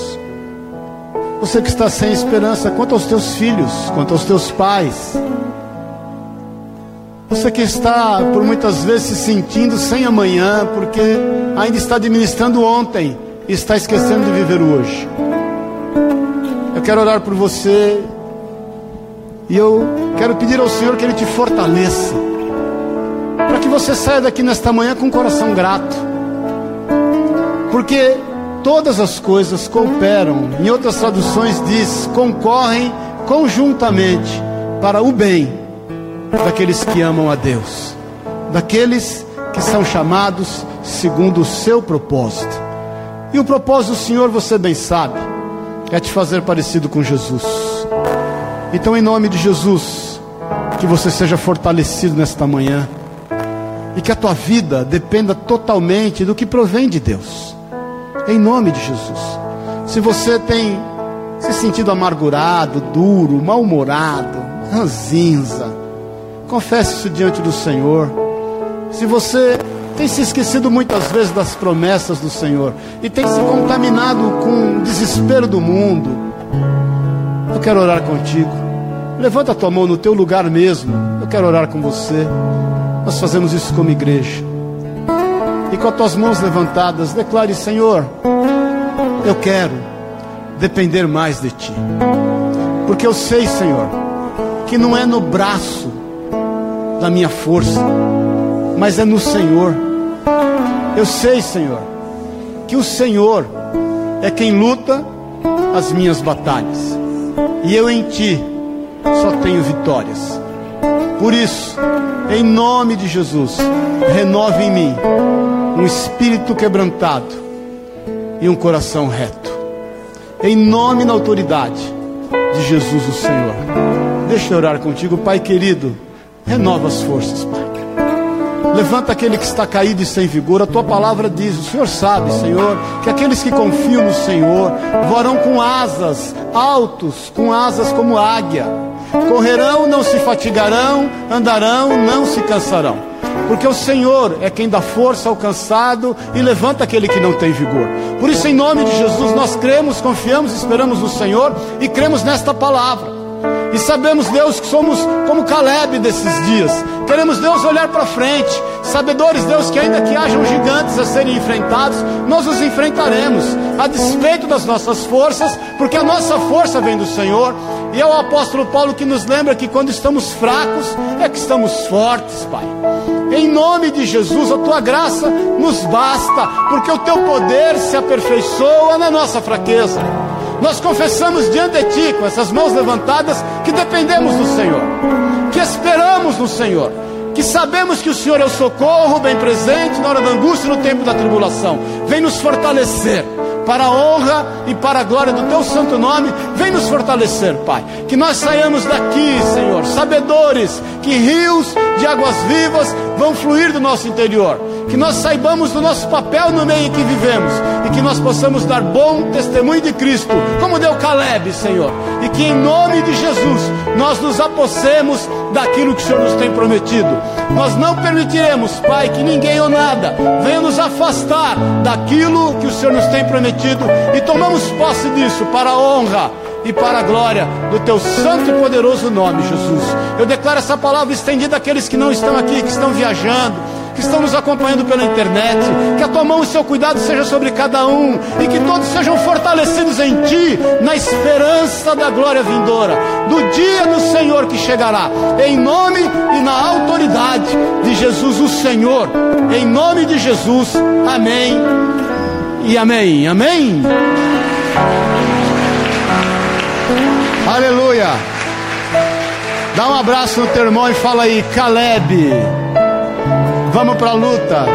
Você que está sem esperança quanto aos teus filhos, quanto aos teus pais. Você que está por muitas vezes se sentindo sem amanhã, porque ainda está administrando ontem e está esquecendo de viver hoje. Eu quero orar por você. E eu quero pedir ao Senhor que Ele te fortaleça, para que você saia daqui nesta manhã com um coração grato, porque todas as coisas cooperam, em outras traduções diz, concorrem conjuntamente para o bem daqueles que amam a Deus, daqueles que são chamados segundo o seu propósito. E o propósito do Senhor, você bem sabe, é te fazer parecido com Jesus. Então, em nome de Jesus, que você seja fortalecido nesta manhã e que a tua vida dependa totalmente do que provém de Deus. Em nome de Jesus. Se você tem se sentido amargurado, duro, mal-humorado, ranzinza, confesse isso diante do Senhor. Se você tem se esquecido muitas vezes das promessas do Senhor e tem se contaminado com o desespero do mundo, eu quero orar contigo. Levanta a tua mão no teu lugar mesmo. Eu quero orar com você. Nós fazemos isso como igreja. e com as tuas mãos levantadas, declare: Senhor, eu quero depender mais de Ti, porque eu sei, Senhor, que não é no braço da minha força, mas é no Senhor. Eu sei, Senhor, que o Senhor é quem luta as minhas batalhas, e eu em Ti só tenho vitórias. Por isso, em nome de Jesus, renove em mim um espírito quebrantado e um coração reto. Em nome e na autoridade de Jesus o Senhor. Deixa eu orar contigo, Pai querido. Renova as forças, Pai. Levanta aquele que está caído e sem vigor. A tua palavra diz: O Senhor sabe, Senhor, que aqueles que confiam no Senhor voarão com asas altos, com asas como águia. Correrão, não se fatigarão, andarão, não se cansarão. Porque o Senhor é quem dá força ao cansado e levanta aquele que não tem vigor. Por isso, em nome de Jesus, nós cremos, confiamos, esperamos no Senhor e cremos nesta palavra. E sabemos, Deus, que somos como Caleb desses dias. Queremos, Deus, olhar para frente. Sabedores, Deus, que ainda que hajam gigantes a serem enfrentados, nós os enfrentaremos, a despeito das nossas forças, porque a nossa força vem do Senhor. E é o apóstolo Paulo que nos lembra que quando estamos fracos, é que estamos fortes, Pai. Em nome de Jesus, a tua graça nos basta, porque o teu poder se aperfeiçoa na nossa fraqueza. Nós confessamos diante de Ti, com essas mãos levantadas, que dependemos do Senhor, que esperamos no Senhor, que sabemos que o Senhor é o socorro bem presente na hora da angústia e no tempo da tribulação. Vem nos fortalecer para a honra e para a glória do teu santo nome, vem nos fortalecer, Pai. Que nós saiamos daqui, Senhor, sabedores que rios de águas vivas vão fluir do nosso interior. Que nós saibamos do nosso papel no meio em que vivemos e que nós possamos dar bom testemunho de Cristo, como deu Caleb, Senhor. E que em nome de Jesus nós nos apossemos daquilo que o Senhor nos tem prometido. Nós não permitiremos, Pai, que ninguém ou nada venha nos afastar daquilo que o Senhor nos tem prometido e tomamos posse disso para a honra e para a glória do teu santo e poderoso nome, Jesus. Eu declaro essa palavra estendida àqueles que não estão aqui, que estão viajando que estão nos acompanhando pela internet, que a tua mão e o seu cuidado seja sobre cada um e que todos sejam fortalecidos em ti, na esperança da glória vindoura, do dia do Senhor que chegará, em nome e na autoridade de Jesus o Senhor, em nome de Jesus, amém e amém, amém. Aleluia. Dá um abraço no teu irmão e fala aí, Caleb. Vamos para a luta.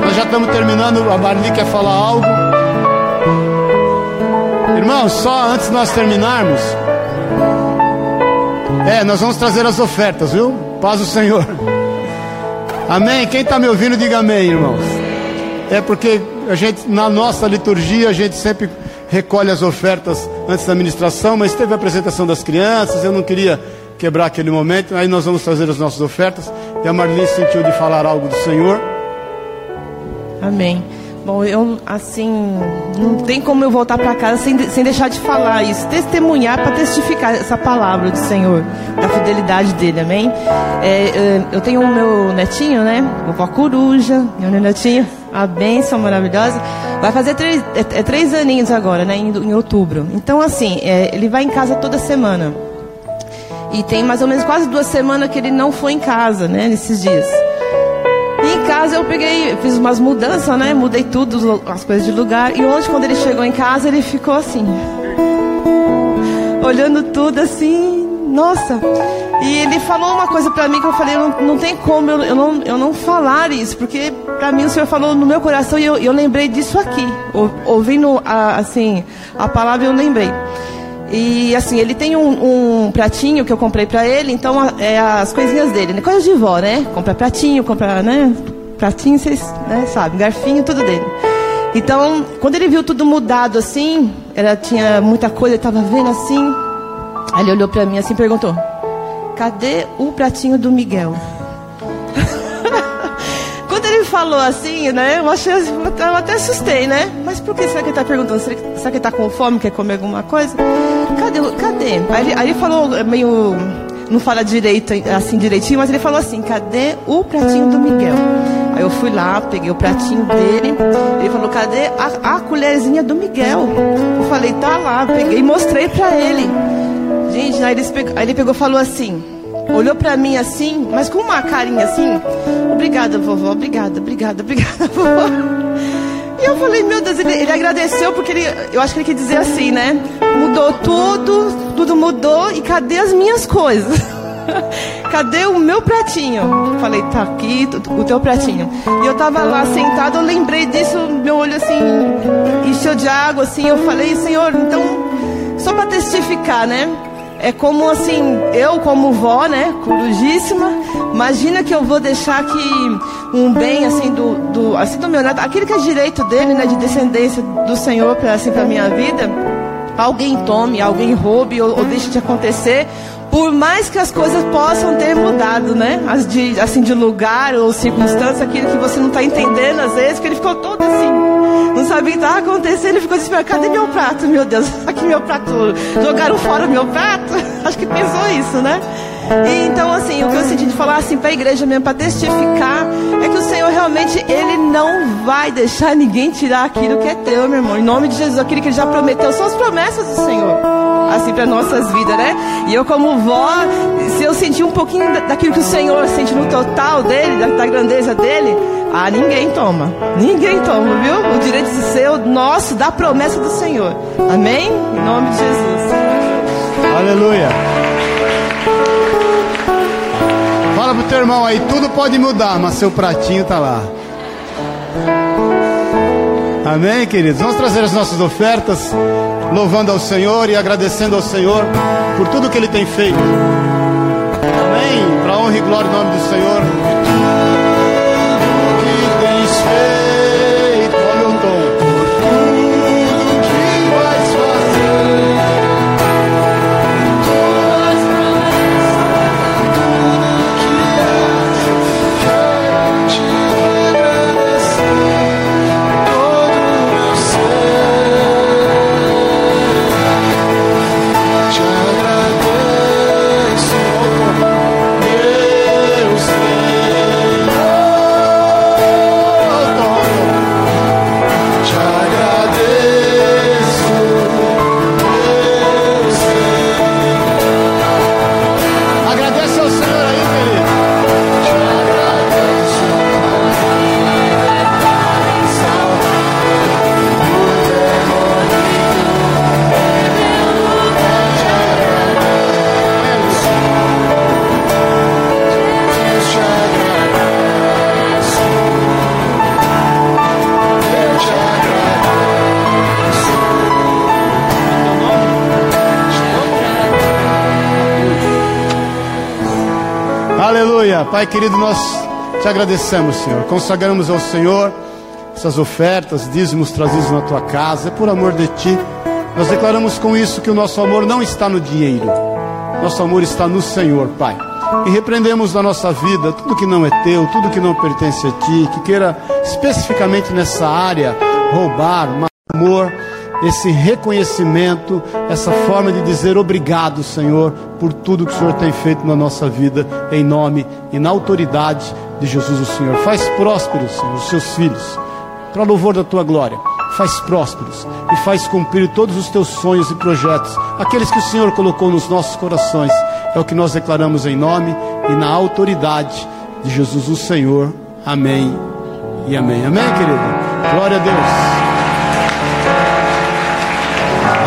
Nós já estamos terminando. A Marli quer falar algo. Irmãos, só antes de nós terminarmos. É, nós vamos trazer as ofertas, viu? Paz do Senhor. Amém? Quem está me ouvindo, diga amém, irmãos. É porque a gente, na nossa liturgia, a gente sempre recolhe as ofertas antes da ministração, mas teve a apresentação das crianças, eu não queria quebrar aquele momento, aí nós vamos trazer as nossas ofertas. E a Marlene sentiu de falar algo do Senhor. Amém. Bom, eu, assim, não tem como eu voltar para casa sem, sem deixar de falar isso, testemunhar para testificar essa palavra do Senhor, da fidelidade dele, amém? É, eu tenho o meu netinho, né? Vovó Coruja, meu netinho, a bênção maravilhosa. Vai fazer três, é, é três aninhos agora, né? Em, em outubro. Então, assim, é, ele vai em casa toda semana. E tem mais ou menos quase duas semanas que ele não foi em casa, né? Nesses dias. E em casa eu peguei, fiz umas mudanças, né? Mudei tudo, as coisas de lugar. E hoje, quando ele chegou em casa, ele ficou assim. Olhando tudo assim, nossa. E ele falou uma coisa para mim que eu falei, não, não tem como eu, eu, não, eu não falar isso, porque para mim o Senhor falou no meu coração e eu, eu lembrei disso aqui. Ouvindo a, assim, a palavra eu lembrei. E assim, ele tem um, um pratinho que eu comprei para ele, então é as coisinhas dele, né? Coisas de vó, né? Compra pratinho, compra, né? Pratinho, vocês né, sabem, garfinho, tudo dele. Então, quando ele viu tudo mudado assim, ela tinha muita coisa, ele estava vendo assim. Aí ele olhou para mim assim e perguntou: Cadê o pratinho do Miguel? falou assim, né? Eu, achei, eu até assustei, né? Mas por que será que ele está perguntando? Será que, será que ele está com fome, quer comer alguma coisa? Cadê? Cadê? Aí ele, aí ele falou meio. Não fala direito, assim direitinho, mas ele falou assim: cadê o pratinho do Miguel? Aí eu fui lá, peguei o pratinho dele. Ele falou: cadê a, a colherzinha do Miguel? Eu falei: tá lá. Peguei e mostrei pra ele. Gente, aí ele ele pegou falou assim: olhou pra mim assim, mas com uma carinha assim: obrigada, vovó, obrigada, obrigada, obrigada, vovó. E eu falei, meu Deus, ele, ele, agradeceu porque ele, eu acho que ele quer dizer assim, né? Mudou tudo, tudo mudou e cadê as minhas coisas? cadê o meu pratinho? Falei, tá aqui o teu pratinho. E eu tava lá sentado, eu lembrei disso, meu olho assim, encheu de água, assim, eu falei, Senhor, então, só para testificar, né? É como assim, eu como vó, né, corujíssima, imagina que eu vou deixar que um bem assim do, do assim do meu neto, aquele que é direito dele, né, de descendência do Senhor para assim para minha vida, alguém tome, alguém roube ou, ou deixe de acontecer, por mais que as coisas possam ter mudado, né? As de, assim, de lugar ou circunstância, aquilo que você não está entendendo às vezes, que ele ficou todo assim, não sabia o que estava acontecendo, ele ficou desesperado, cadê meu prato, meu Deus? Aqui meu prato, jogaram fora meu prato? Acho que pensou isso, né? E, então, assim, o que eu senti de falar assim para a igreja mesmo, para testificar, é que o Senhor realmente, Ele não vai deixar ninguém tirar aquilo que é teu, meu irmão. Em nome de Jesus, aquilo que Ele já prometeu, são as promessas do Senhor assim para nossas vidas, né? E eu como vó, se eu sentir um pouquinho daquilo que o Senhor sente no total dele, da, da grandeza dele, ah, ninguém toma. Ninguém toma, viu? O direito de ser o nosso da promessa do Senhor. Amém? Em nome de Jesus. Aleluia. Fala pro teu irmão aí, tudo pode mudar, mas seu pratinho tá lá. Amém, queridos? Vamos trazer as nossas ofertas, louvando ao Senhor e agradecendo ao Senhor por tudo que Ele tem feito. Amém? Para honra e glória do nome do Senhor. Pai querido, nós te agradecemos, Senhor. Consagramos ao Senhor essas ofertas, dízimos trazidos na tua casa, é por amor de ti. Nós declaramos com isso que o nosso amor não está no dinheiro, nosso amor está no Senhor, Pai. E repreendemos na nossa vida tudo que não é teu, tudo que não pertence a ti, que queira especificamente nessa área roubar, amor esse reconhecimento, essa forma de dizer obrigado, Senhor, por tudo que o Senhor tem feito na nossa vida, em nome e na autoridade de Jesus, o Senhor. Faz prósperos, Senhor, os seus filhos, para louvor da tua glória. Faz prósperos e faz cumprir todos os teus sonhos e projetos, aqueles que o Senhor colocou nos nossos corações. É o que nós declaramos em nome e na autoridade de Jesus, o Senhor. Amém e amém. Amém, querido? Glória a Deus.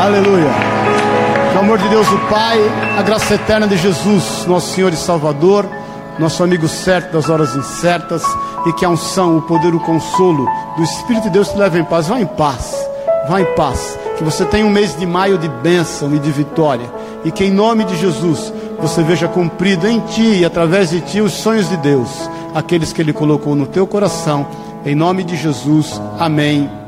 Aleluia. No amor de Deus, o Pai, a graça eterna de Jesus, nosso Senhor e Salvador, nosso amigo certo das horas incertas, e que a unção, o poder, o consolo do Espírito de Deus te leve em paz. Vá em paz, vá em paz. Que você tenha um mês de maio de bênção e de vitória, e que em nome de Jesus você veja cumprido em ti e através de ti os sonhos de Deus, aqueles que Ele colocou no teu coração. Em nome de Jesus, amém